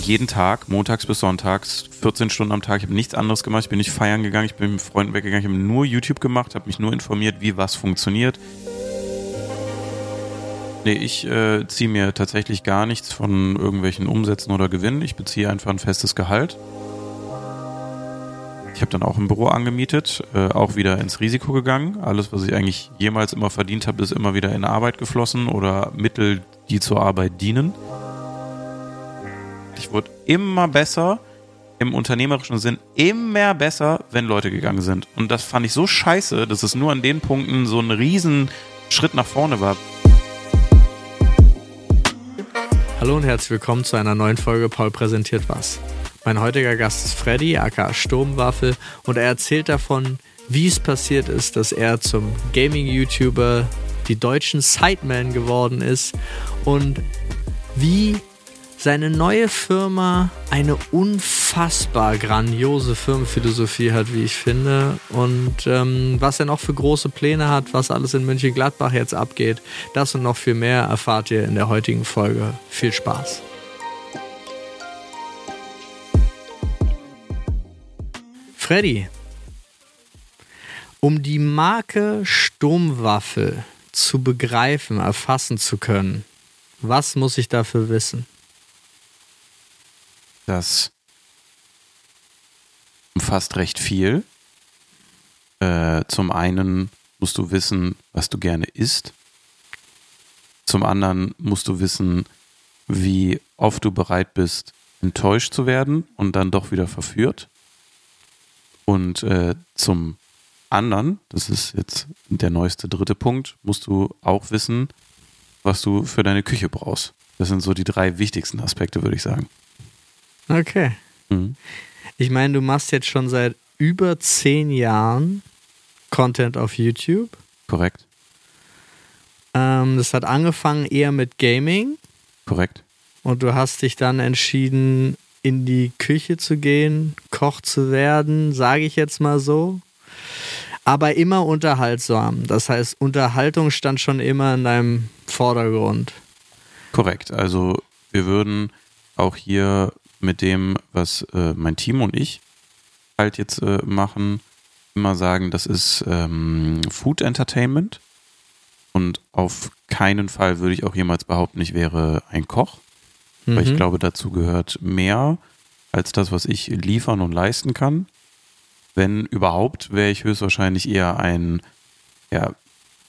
jeden Tag, montags bis sonntags, 14 Stunden am Tag. Ich habe nichts anderes gemacht. Ich bin nicht feiern gegangen, ich bin mit Freunden weggegangen. Ich habe nur YouTube gemacht, habe mich nur informiert, wie was funktioniert. Nee, ich äh, ziehe mir tatsächlich gar nichts von irgendwelchen Umsätzen oder Gewinnen. Ich beziehe einfach ein festes Gehalt. Ich habe dann auch ein Büro angemietet, äh, auch wieder ins Risiko gegangen. Alles, was ich eigentlich jemals immer verdient habe, ist immer wieder in Arbeit geflossen oder Mittel, die zur Arbeit dienen. Ich wurde immer besser im unternehmerischen Sinn, immer besser, wenn Leute gegangen sind. Und das fand ich so scheiße, dass es nur an den Punkten so ein riesen Schritt nach vorne war. Hallo und herzlich willkommen zu einer neuen Folge Paul präsentiert was. Mein heutiger Gast ist Freddy, aka Sturmwaffel, und er erzählt davon, wie es passiert ist, dass er zum Gaming-YouTuber, die deutschen Sideman geworden ist und wie seine neue Firma eine unfassbar grandiose Firmenphilosophie hat, wie ich finde. Und ähm, was er noch für große Pläne hat, was alles in München-Gladbach jetzt abgeht, das und noch viel mehr erfahrt ihr in der heutigen Folge. Viel Spaß. Freddy, um die Marke Sturmwaffel zu begreifen, erfassen zu können, was muss ich dafür wissen? Das umfasst recht viel. Äh, zum einen musst du wissen, was du gerne isst. Zum anderen musst du wissen, wie oft du bereit bist, enttäuscht zu werden und dann doch wieder verführt. Und äh, zum anderen, das ist jetzt der neueste dritte Punkt, musst du auch wissen, was du für deine Küche brauchst. Das sind so die drei wichtigsten Aspekte, würde ich sagen. Okay. Mhm. Ich meine, du machst jetzt schon seit über zehn Jahren Content auf YouTube. Korrekt. Ähm, das hat angefangen eher mit Gaming. Korrekt. Und du hast dich dann entschieden, in die Küche zu gehen, Koch zu werden, sage ich jetzt mal so. Aber immer unterhaltsam. Das heißt, Unterhaltung stand schon immer in deinem Vordergrund. Korrekt. Also wir würden auch hier mit dem, was äh, mein Team und ich halt jetzt äh, machen, immer sagen, das ist ähm, Food Entertainment. Und auf keinen Fall würde ich auch jemals behaupten, ich wäre ein Koch. Mhm. Weil ich mhm. glaube, dazu gehört mehr als das, was ich liefern und leisten kann. Wenn überhaupt, wäre ich höchstwahrscheinlich eher ein ja,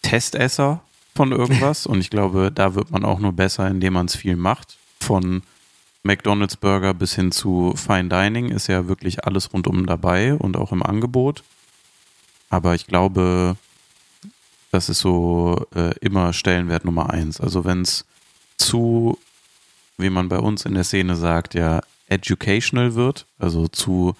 Testesser von irgendwas. und ich glaube, da wird man auch nur besser, indem man es viel macht. Von McDonald's Burger bis hin zu Fine Dining ist ja wirklich alles rundum dabei und auch im Angebot. Aber ich glaube, das ist so äh, immer Stellenwert Nummer eins. Also wenn es zu, wie man bei uns in der Szene sagt, ja, educational wird, also zu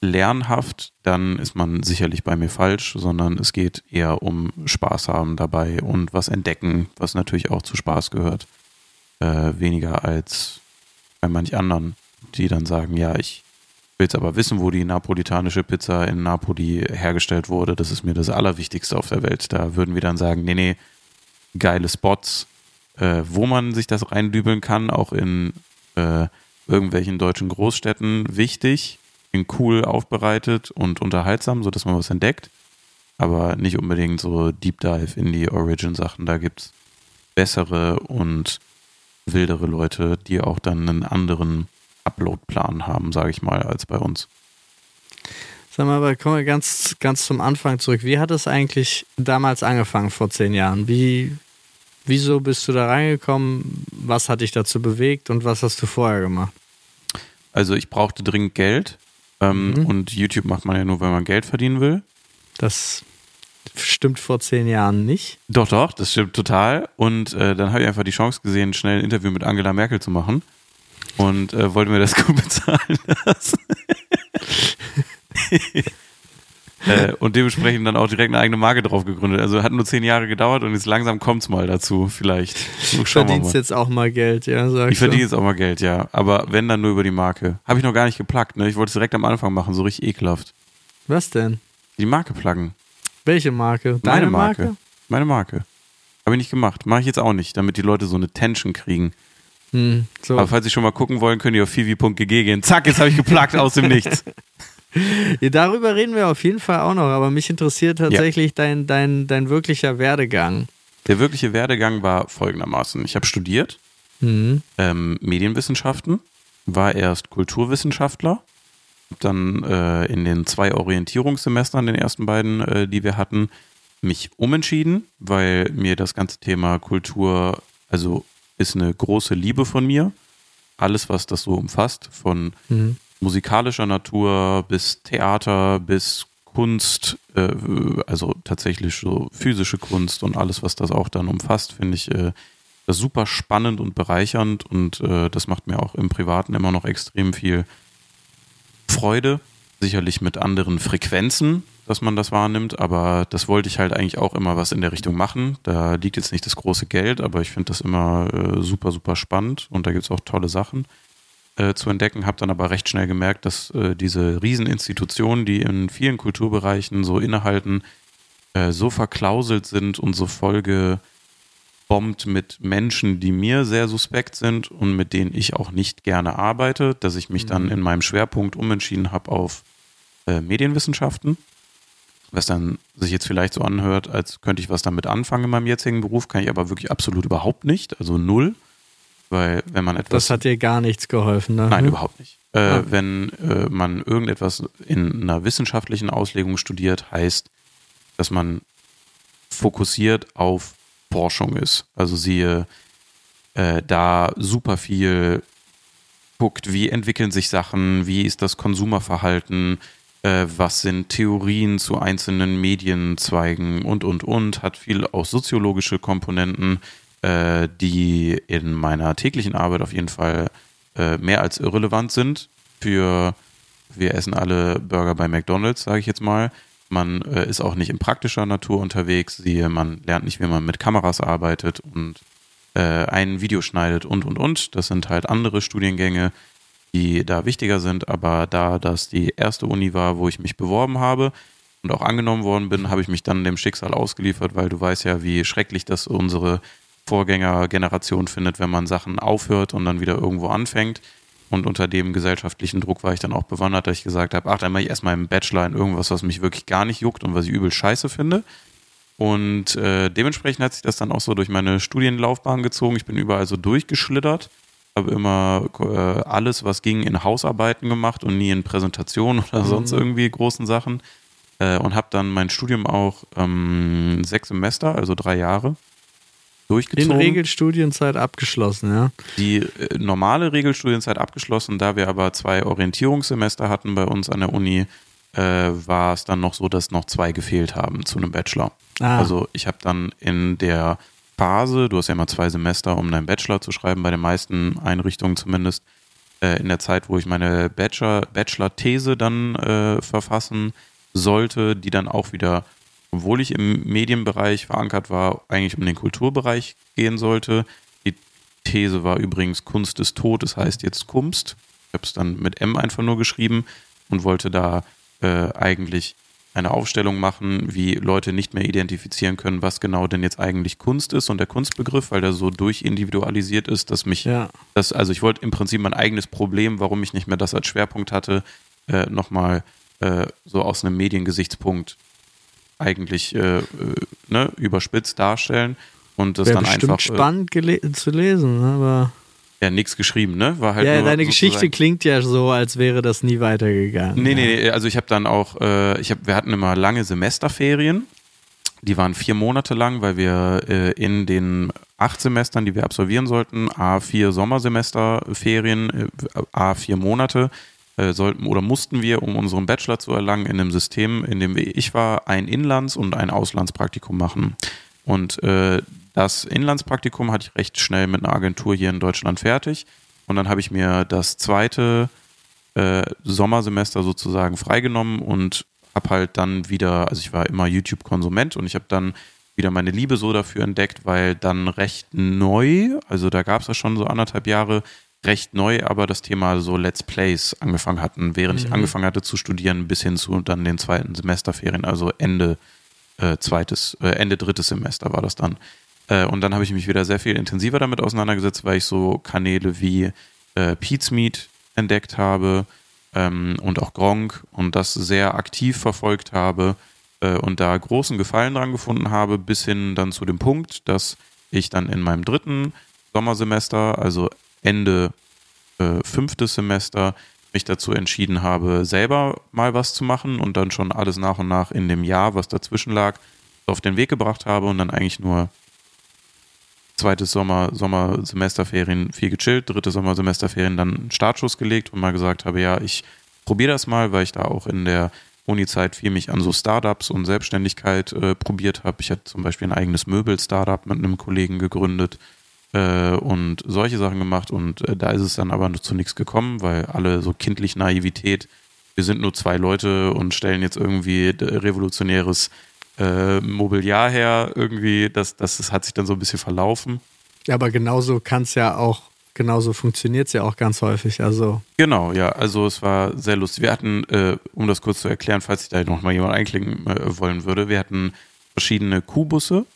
lernhaft, dann ist man sicherlich bei mir falsch, sondern es geht eher um Spaß haben dabei und was entdecken, was natürlich auch zu Spaß gehört. Äh, weniger als bei manch anderen, die dann sagen, ja, ich will jetzt aber wissen, wo die napolitanische Pizza in Napoli hergestellt wurde. Das ist mir das Allerwichtigste auf der Welt. Da würden wir dann sagen, nee, nee, geile Spots, äh, wo man sich das reindübeln kann, auch in äh, irgendwelchen deutschen Großstädten, wichtig, in cool aufbereitet und unterhaltsam, sodass man was entdeckt. Aber nicht unbedingt so Deep Dive in die Origin-Sachen. Da gibt es bessere und wildere Leute, die auch dann einen anderen Upload-Plan haben, sage ich mal, als bei uns. Sag mal, aber kommen wir ganz, ganz zum Anfang zurück. Wie hat es eigentlich damals angefangen, vor zehn Jahren? Wie, wieso bist du da reingekommen? Was hat dich dazu bewegt und was hast du vorher gemacht? Also ich brauchte dringend Geld ähm, mhm. und YouTube macht man ja nur, wenn man Geld verdienen will. Das stimmt vor zehn Jahren nicht. Doch, doch, das stimmt total. Und äh, dann habe ich einfach die Chance gesehen, schnell ein Interview mit Angela Merkel zu machen. Und äh, wollte mir das gut bezahlen lassen. äh, und dementsprechend dann auch direkt eine eigene Marke drauf gegründet. Also hat nur zehn Jahre gedauert und jetzt langsam kommt es mal dazu, vielleicht. Du verdienst jetzt auch mal Geld, ja, sag Ich verdiene jetzt auch mal Geld, ja. Aber wenn, dann nur über die Marke. Habe ich noch gar nicht geplagt, ne? Ich wollte es direkt am Anfang machen, so richtig ekelhaft. Was denn? Die Marke pluggen. Welche Marke? Deine Meine Marke. Marke? Meine Marke. Habe ich nicht gemacht. Mache ich jetzt auch nicht, damit die Leute so eine Tension kriegen. Hm, so. Aber falls Sie schon mal gucken wollen, könnt ihr auf fivi.gg gehen. Zack, jetzt habe ich geplagt aus dem Nichts. Ja, darüber reden wir auf jeden Fall auch noch, aber mich interessiert tatsächlich ja. dein, dein, dein wirklicher Werdegang. Der wirkliche Werdegang war folgendermaßen. Ich habe studiert mhm. ähm, Medienwissenschaften, war erst Kulturwissenschaftler, dann äh, in den zwei Orientierungssemestern, den ersten beiden, äh, die wir hatten, mich umentschieden, weil mir das ganze Thema Kultur, also ist eine große Liebe von mir. Alles, was das so umfasst, von mhm. musikalischer Natur bis Theater bis Kunst, äh, also tatsächlich so physische Kunst und alles, was das auch dann umfasst, finde ich äh, super spannend und bereichernd und äh, das macht mir auch im Privaten immer noch extrem viel Freude. Sicherlich mit anderen Frequenzen, dass man das wahrnimmt, aber das wollte ich halt eigentlich auch immer was in der Richtung machen. Da liegt jetzt nicht das große Geld, aber ich finde das immer äh, super, super spannend und da gibt es auch tolle Sachen äh, zu entdecken, habe dann aber recht schnell gemerkt, dass äh, diese Rieseninstitutionen, die in vielen Kulturbereichen so innehalten, äh, so verklauselt sind und so vollgebombt mit Menschen, die mir sehr suspekt sind und mit denen ich auch nicht gerne arbeite, dass ich mich mhm. dann in meinem Schwerpunkt umentschieden habe auf äh, Medienwissenschaften. Was dann sich jetzt vielleicht so anhört, als könnte ich was damit anfangen in meinem jetzigen Beruf, kann ich aber wirklich absolut überhaupt nicht, also null. Weil wenn man etwas. Das hat dir gar nichts geholfen, ne? Nein, hm? überhaupt nicht. Äh, ah. Wenn äh, man irgendetwas in einer wissenschaftlichen Auslegung studiert, heißt, dass man fokussiert auf Forschung ist. Also siehe äh, da super viel guckt, wie entwickeln sich Sachen, wie ist das Konsumerverhalten, äh, was sind Theorien zu einzelnen Medienzweigen und, und, und, hat viel auch soziologische Komponenten äh, die in meiner täglichen Arbeit auf jeden Fall äh, mehr als irrelevant sind. Für wir essen alle Burger bei McDonald's, sage ich jetzt mal. Man äh, ist auch nicht in praktischer Natur unterwegs. Siehe, man lernt nicht, wie man mit Kameras arbeitet und äh, ein Video schneidet und und und. Das sind halt andere Studiengänge, die da wichtiger sind. Aber da das die erste Uni war, wo ich mich beworben habe und auch angenommen worden bin, habe ich mich dann dem Schicksal ausgeliefert, weil du weißt ja, wie schrecklich das unsere Vorgängergeneration findet, wenn man Sachen aufhört und dann wieder irgendwo anfängt. Und unter dem gesellschaftlichen Druck war ich dann auch bewandert, dass ich gesagt habe, ach, dann mache ich erstmal im Bachelor in irgendwas, was mich wirklich gar nicht juckt und was ich übel scheiße finde. Und äh, dementsprechend hat sich das dann auch so durch meine Studienlaufbahn gezogen. Ich bin überall so durchgeschlittert, habe immer äh, alles, was ging, in Hausarbeiten gemacht und nie in Präsentationen oder mhm. sonst irgendwie großen Sachen. Äh, und habe dann mein Studium auch ähm, sechs Semester, also drei Jahre, durchgezogen. In Regelstudienzeit abgeschlossen, ja. Die äh, normale Regelstudienzeit abgeschlossen, da wir aber zwei Orientierungssemester hatten bei uns an der Uni, äh, war es dann noch so, dass noch zwei gefehlt haben zu einem Bachelor. Ah. Also ich habe dann in der Phase, du hast ja immer zwei Semester, um deinen Bachelor zu schreiben, bei den meisten Einrichtungen zumindest, äh, in der Zeit, wo ich meine Bachelor-These dann äh, verfassen sollte, die dann auch wieder obwohl ich im Medienbereich verankert war, eigentlich um den Kulturbereich gehen sollte. Die These war übrigens Kunst ist tot, das heißt jetzt Kunst. Ich habe es dann mit M einfach nur geschrieben und wollte da äh, eigentlich eine Aufstellung machen, wie Leute nicht mehr identifizieren können, was genau denn jetzt eigentlich Kunst ist und der Kunstbegriff, weil der so durchindividualisiert ist, dass mich ja. das, also ich wollte im Prinzip mein eigenes Problem, warum ich nicht mehr das als Schwerpunkt hatte, äh, nochmal äh, so aus einem Mediengesichtspunkt eigentlich äh, äh, ne, überspitzt darstellen und das Wäre dann einfach. Äh, spannend zu lesen, ne, aber. Ja, nichts geschrieben, ne? War halt ja, deine Geschichte klingt ja so, als wäre das nie weitergegangen. Nee, nee, nee, also ich habe dann auch, äh, ich hab, wir hatten immer lange Semesterferien. Die waren vier Monate lang, weil wir äh, in den acht Semestern, die wir absolvieren sollten, A, vier Sommersemesterferien, äh, A, vier Monate, äh, sollten oder mussten wir, um unseren Bachelor zu erlangen, in dem System, in dem ich war, ein Inlands- und ein Auslandspraktikum machen. Und äh, das Inlandspraktikum hatte ich recht schnell mit einer Agentur hier in Deutschland fertig. Und dann habe ich mir das zweite äh, Sommersemester sozusagen freigenommen und habe halt dann wieder, also ich war immer YouTube-Konsument und ich habe dann wieder meine Liebe so dafür entdeckt, weil dann recht neu, also da gab es ja schon so anderthalb Jahre, recht neu, aber das Thema so Let's Plays angefangen hatten, während mhm. ich angefangen hatte zu studieren, bis hin zu dann den zweiten Semesterferien, also Ende äh, zweites, äh, Ende drittes Semester war das dann. Äh, und dann habe ich mich wieder sehr viel intensiver damit auseinandergesetzt, weil ich so Kanäle wie äh, Pete's Meat entdeckt habe ähm, und auch Gronk und das sehr aktiv verfolgt habe äh, und da großen Gefallen dran gefunden habe, bis hin dann zu dem Punkt, dass ich dann in meinem dritten Sommersemester, also Ende äh, fünftes Semester, mich dazu entschieden habe, selber mal was zu machen und dann schon alles nach und nach in dem Jahr, was dazwischen lag, auf den Weg gebracht habe und dann eigentlich nur zweites Sommer, Sommersemesterferien viel gechillt, dritte Sommersemesterferien dann einen Startschuss gelegt und mal gesagt habe, ja, ich probiere das mal, weil ich da auch in der Uni-Zeit viel mich an so Startups und Selbstständigkeit äh, probiert habe. Ich hatte zum Beispiel ein eigenes Möbel-Startup mit einem Kollegen gegründet äh, und solche Sachen gemacht und äh, da ist es dann aber zu nichts gekommen, weil alle so kindlich Naivität, wir sind nur zwei Leute und stellen jetzt irgendwie revolutionäres äh, Mobiliar her, irgendwie, das, das, das hat sich dann so ein bisschen verlaufen. Ja, aber genauso kann es ja auch, genauso funktioniert es ja auch ganz häufig. Also. Genau, ja, also es war sehr lustig. Wir hatten, äh, um das kurz zu erklären, falls sich da noch mal jemand einklicken äh, wollen würde, wir hatten verschiedene Kuhbusse,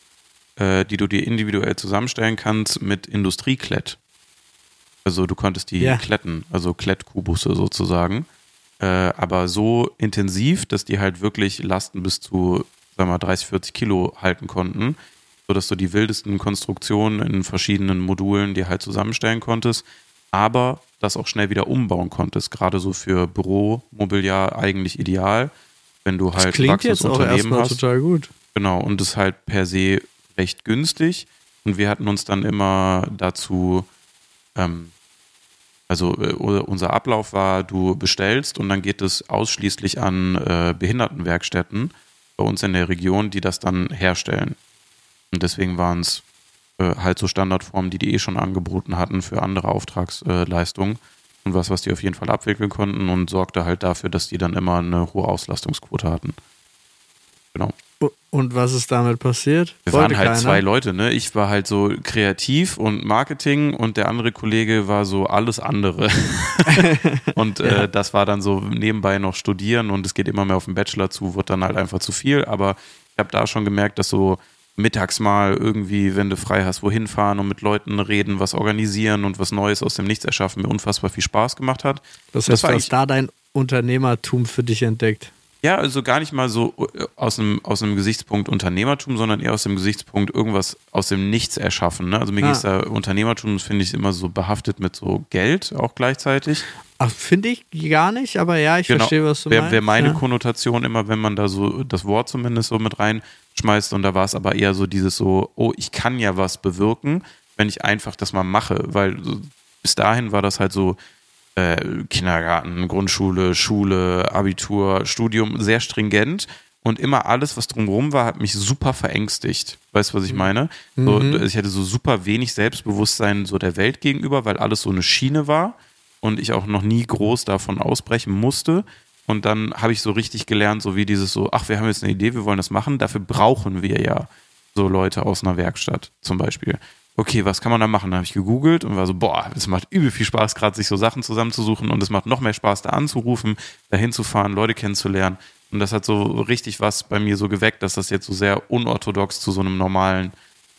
äh, die du dir individuell zusammenstellen kannst mit Industrieklett. Also du konntest die ja. kletten, also Klettkuhbusse sozusagen. Äh, aber so intensiv, dass die halt wirklich Lasten bis zu sagen wir mal, 30, 40 Kilo halten konnten, sodass du die wildesten Konstruktionen in verschiedenen Modulen dir halt zusammenstellen konntest, aber das auch schnell wieder umbauen konntest. Gerade so für Büromobiliar eigentlich ideal, wenn du halt das klingt jetzt auch hast. total gut. Genau, und das halt per se recht günstig. Und wir hatten uns dann immer dazu, ähm, also äh, unser Ablauf war, du bestellst und dann geht es ausschließlich an äh, Behindertenwerkstätten bei uns in der Region, die das dann herstellen. Und deswegen waren es äh, halt so Standardformen, die die eh schon angeboten hatten für andere Auftragsleistungen. Und was, was die auf jeden Fall abwickeln konnten und sorgte halt dafür, dass die dann immer eine hohe Auslastungsquote hatten. Genau. Und was ist damit passiert? Wir Wollte waren halt keiner? zwei Leute, ne? Ich war halt so kreativ und Marketing und der andere Kollege war so alles andere. und äh, ja. das war dann so nebenbei noch studieren und es geht immer mehr auf den Bachelor zu, wird dann halt einfach zu viel. Aber ich habe da schon gemerkt, dass so mittags mal irgendwie, wenn du frei hast, wohin fahren und mit Leuten reden, was organisieren und was Neues aus dem Nichts erschaffen, mir unfassbar viel Spaß gemacht hat. Das heißt, du hast da dein Unternehmertum für dich entdeckt. Ja, also gar nicht mal so äh, aus einem, aus einem Gesichtspunkt Unternehmertum, sondern eher aus dem Gesichtspunkt irgendwas aus dem Nichts erschaffen. Ne? Also mir ah. ging es da Unternehmertum, finde ich, immer so behaftet mit so Geld auch gleichzeitig. Finde ich gar nicht, aber ja, ich genau. verstehe, was du wär, meinst. Wäre meine ja. Konnotation immer, wenn man da so das Wort zumindest so mit reinschmeißt und da war es aber eher so dieses so, oh, ich kann ja was bewirken, wenn ich einfach das mal mache, weil bis dahin war das halt so, äh, Kindergarten, Grundschule, Schule, Abitur, Studium sehr stringent und immer alles, was drumherum war, hat mich super verängstigt. Weißt du, was ich mhm. meine? So, mhm. Ich hatte so super wenig Selbstbewusstsein so der Welt gegenüber, weil alles so eine Schiene war und ich auch noch nie groß davon ausbrechen musste. Und dann habe ich so richtig gelernt, so wie dieses so, ach, wir haben jetzt eine Idee, wir wollen das machen, dafür brauchen wir ja so Leute aus einer Werkstatt zum Beispiel okay, was kann man da machen? Dann habe ich gegoogelt und war so, boah, es macht übel viel Spaß, gerade sich so Sachen zusammenzusuchen und es macht noch mehr Spaß, da anzurufen, da hinzufahren, Leute kennenzulernen. Und das hat so richtig was bei mir so geweckt, dass das jetzt so sehr unorthodox zu so einem normalen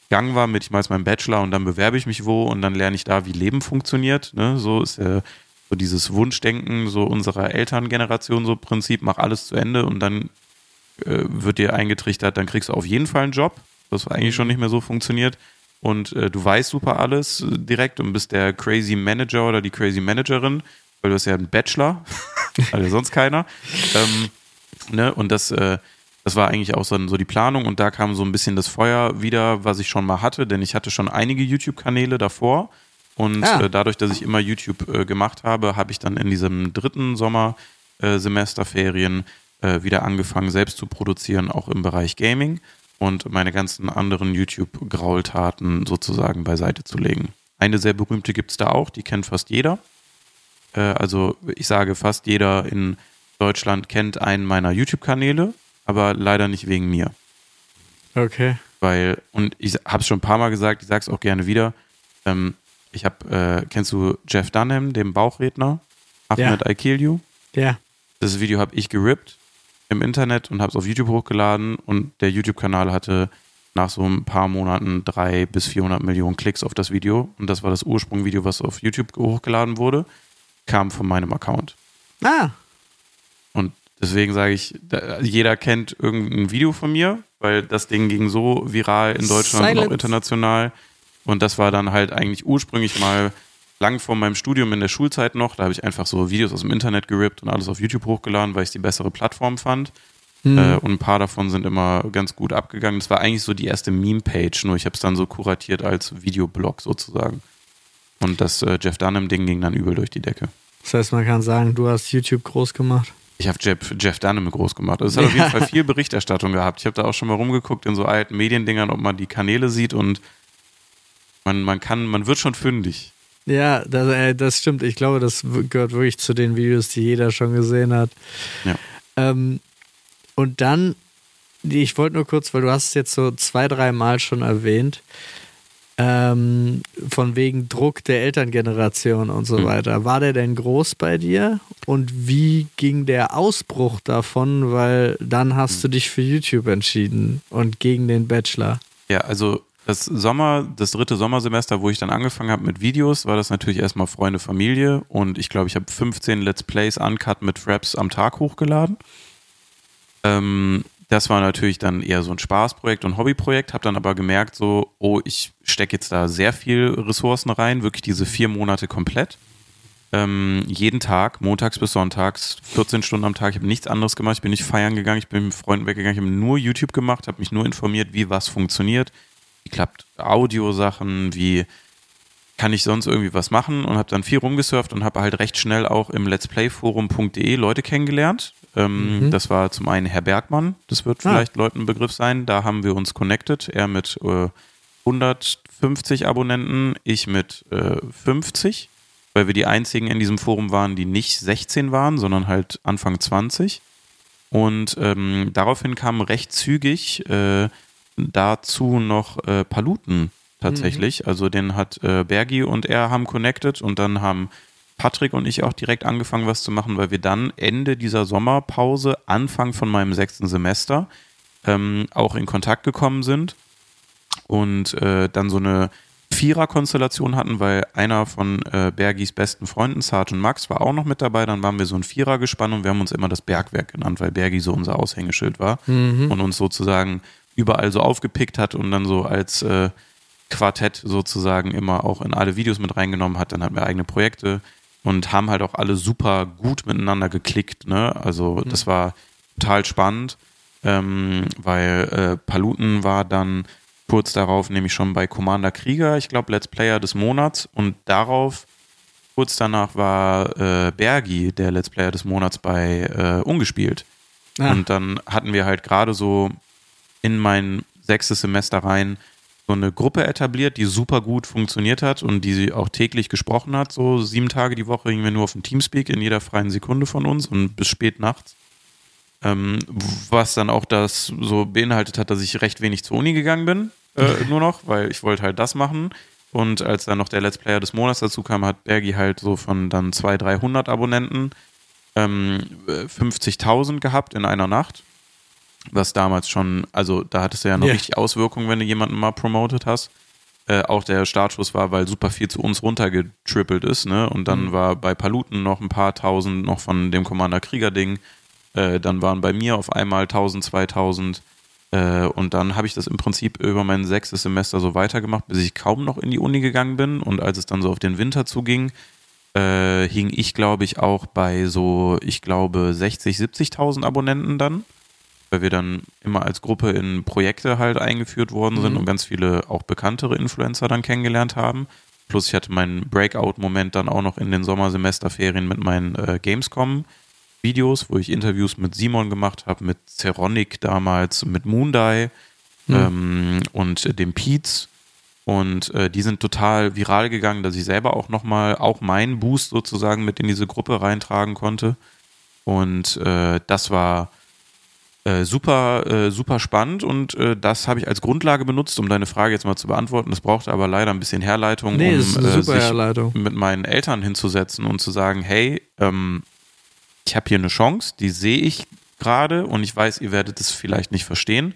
Gang war mit, ich mache jetzt meinen Bachelor und dann bewerbe ich mich wo und dann lerne ich da, wie Leben funktioniert. Ne? So ist ja so dieses Wunschdenken so unserer Elterngeneration so Prinzip, mach alles zu Ende und dann äh, wird dir eingetrichtert, dann kriegst du auf jeden Fall einen Job, was eigentlich schon nicht mehr so funktioniert und äh, du weißt super alles äh, direkt und bist der crazy Manager oder die crazy Managerin, weil du hast ja einen Bachelor, also sonst keiner. Ähm, ne? Und das, äh, das war eigentlich auch so, so die Planung und da kam so ein bisschen das Feuer wieder, was ich schon mal hatte, denn ich hatte schon einige YouTube-Kanäle davor und ah. äh, dadurch, dass ich immer YouTube äh, gemacht habe, habe ich dann in diesem dritten Sommersemesterferien äh, wieder angefangen, selbst zu produzieren, auch im Bereich Gaming und meine ganzen anderen YouTube-Graultaten sozusagen beiseite zu legen. Eine sehr berühmte gibt es da auch, die kennt fast jeder. Äh, also ich sage, fast jeder in Deutschland kennt einen meiner YouTube-Kanäle, aber leider nicht wegen mir. Okay. Weil, und ich habe es schon ein paar Mal gesagt, ich sage es auch gerne wieder, ähm, ich habe, äh, kennst du Jeff Dunham, den Bauchredner? Ahmed ja. I Kill You? Ja. Das Video habe ich gerippt im Internet und habe es auf YouTube hochgeladen und der YouTube-Kanal hatte nach so ein paar Monaten drei bis 400 Millionen Klicks auf das Video. Und das war das Ursprungvideo, was auf YouTube hochgeladen wurde, kam von meinem Account. Ah. Und deswegen sage ich, jeder kennt irgendein Video von mir, weil das Ding ging so viral in Deutschland Silence. und auch international. Und das war dann halt eigentlich ursprünglich mal lang vor meinem Studium in der Schulzeit noch. Da habe ich einfach so Videos aus dem Internet gerippt und alles auf YouTube hochgeladen, weil ich die bessere Plattform fand. Mhm. Äh, und ein paar davon sind immer ganz gut abgegangen. Das war eigentlich so die erste Meme-Page, nur ich habe es dann so kuratiert als Videoblog sozusagen. Und das äh, Jeff Dunham-Ding ging dann übel durch die Decke. Das heißt, man kann sagen, du hast YouTube groß gemacht. Ich habe Jeff, Jeff Dunham groß gemacht. Also es hat auf jeden Fall viel Berichterstattung gehabt. Ich habe da auch schon mal rumgeguckt in so alten Mediendingern, ob man die Kanäle sieht und man, man kann, man wird schon fündig. Ja, das, äh, das stimmt. Ich glaube, das gehört wirklich zu den Videos, die jeder schon gesehen hat. Ja. Ähm, und dann, ich wollte nur kurz, weil du hast es jetzt so zwei, drei Mal schon erwähnt, ähm, von wegen Druck der Elterngeneration und so mhm. weiter. War der denn groß bei dir? Und wie ging der Ausbruch davon? Weil dann hast mhm. du dich für YouTube entschieden und gegen den Bachelor. Ja, also das Sommer, das dritte Sommersemester, wo ich dann angefangen habe mit Videos, war das natürlich erstmal Freunde, Familie und ich glaube, ich habe 15 Let's Plays Uncut mit Fraps am Tag hochgeladen. Ähm, das war natürlich dann eher so ein Spaßprojekt und Hobbyprojekt, habe dann aber gemerkt, so, oh, ich stecke jetzt da sehr viel Ressourcen rein, wirklich diese vier Monate komplett. Ähm, jeden Tag, montags bis sonntags, 14 Stunden am Tag. Ich habe nichts anderes gemacht. Ich bin nicht feiern gegangen, ich bin mit Freunden weggegangen, ich habe nur YouTube gemacht, habe mich nur informiert, wie was funktioniert, wie klappt Audiosachen, wie kann ich sonst irgendwie was machen und habe dann viel rumgesurft und habe halt recht schnell auch im Let's Play Forum.de Leute kennengelernt. Ähm, mhm. Das war zum einen Herr Bergmann, das wird ah. vielleicht Leuten ein Begriff sein. Da haben wir uns connected. Er mit äh, 150 Abonnenten, ich mit äh, 50, weil wir die einzigen in diesem Forum waren, die nicht 16 waren, sondern halt Anfang 20. Und ähm, daraufhin kam recht zügig äh, dazu noch äh, Paluten tatsächlich. Mhm. Also den hat äh, Bergi und er haben connected und dann haben Patrick und ich auch direkt angefangen, was zu machen, weil wir dann Ende dieser Sommerpause, Anfang von meinem sechsten Semester, ähm, auch in Kontakt gekommen sind und äh, dann so eine Vierer-Konstellation hatten, weil einer von äh, Bergis besten Freunden, Sergeant Max, war auch noch mit dabei. Dann waren wir so ein Vierer gespannt und wir haben uns immer das Bergwerk genannt, weil Bergi so unser Aushängeschild war mhm. und uns sozusagen überall so aufgepickt hat und dann so als äh, Quartett sozusagen immer auch in alle Videos mit reingenommen hat. Dann hatten wir eigene Projekte und haben halt auch alle super gut miteinander geklickt. Ne? Also mhm. das war total spannend, ähm, weil äh, Paluten war dann kurz darauf nämlich schon bei Commander Krieger, ich glaube Let's Player des Monats und darauf kurz danach war äh, Bergi der Let's Player des Monats bei äh, Ungespielt. Ah. Und dann hatten wir halt gerade so in mein sechstes Semester rein so eine Gruppe etabliert, die super gut funktioniert hat und die sie auch täglich gesprochen hat. So sieben Tage die Woche hingen wir nur auf dem Teamspeak in jeder freien Sekunde von uns und bis spät nachts. Ähm, was dann auch das so beinhaltet hat, dass ich recht wenig zur Uni gegangen bin, äh, nur noch, weil ich wollte halt das machen. Und als dann noch der Let's Player des Monats dazu kam, hat Bergi halt so von dann 200, 300 Abonnenten ähm, 50.000 gehabt in einer Nacht was damals schon, also da hattest du ja noch ja. richtig Auswirkungen, wenn du jemanden mal promotet hast. Äh, auch der Startschuss war, weil super viel zu uns runtergetrippelt ist, ne? Und dann mhm. war bei Paluten noch ein paar tausend noch von dem Commander Krieger-Ding. Äh, dann waren bei mir auf einmal 1000, 2000. Äh, und dann habe ich das im Prinzip über mein sechstes Semester so weitergemacht, bis ich kaum noch in die Uni gegangen bin. Und als es dann so auf den Winter zuging, äh, hing ich, glaube ich, auch bei so, ich glaube, 60, 70.000 Abonnenten dann weil wir dann immer als Gruppe in Projekte halt eingeführt worden sind mhm. und ganz viele auch bekanntere Influencer dann kennengelernt haben. Plus ich hatte meinen Breakout-Moment dann auch noch in den Sommersemesterferien mit meinen äh, Gamescom-Videos, wo ich Interviews mit Simon gemacht habe, mit Ceronic damals, mit Moondie mhm. ähm, und dem Peets. Und äh, die sind total viral gegangen, dass ich selber auch nochmal auch meinen Boost sozusagen mit in diese Gruppe reintragen konnte. Und äh, das war äh, super, äh, super spannend und äh, das habe ich als Grundlage benutzt, um deine Frage jetzt mal zu beantworten. Das brauchte aber leider ein bisschen Herleitung, nee, um äh, sich mit meinen Eltern hinzusetzen und zu sagen, hey, ähm, ich habe hier eine Chance, die sehe ich gerade und ich weiß, ihr werdet es vielleicht nicht verstehen.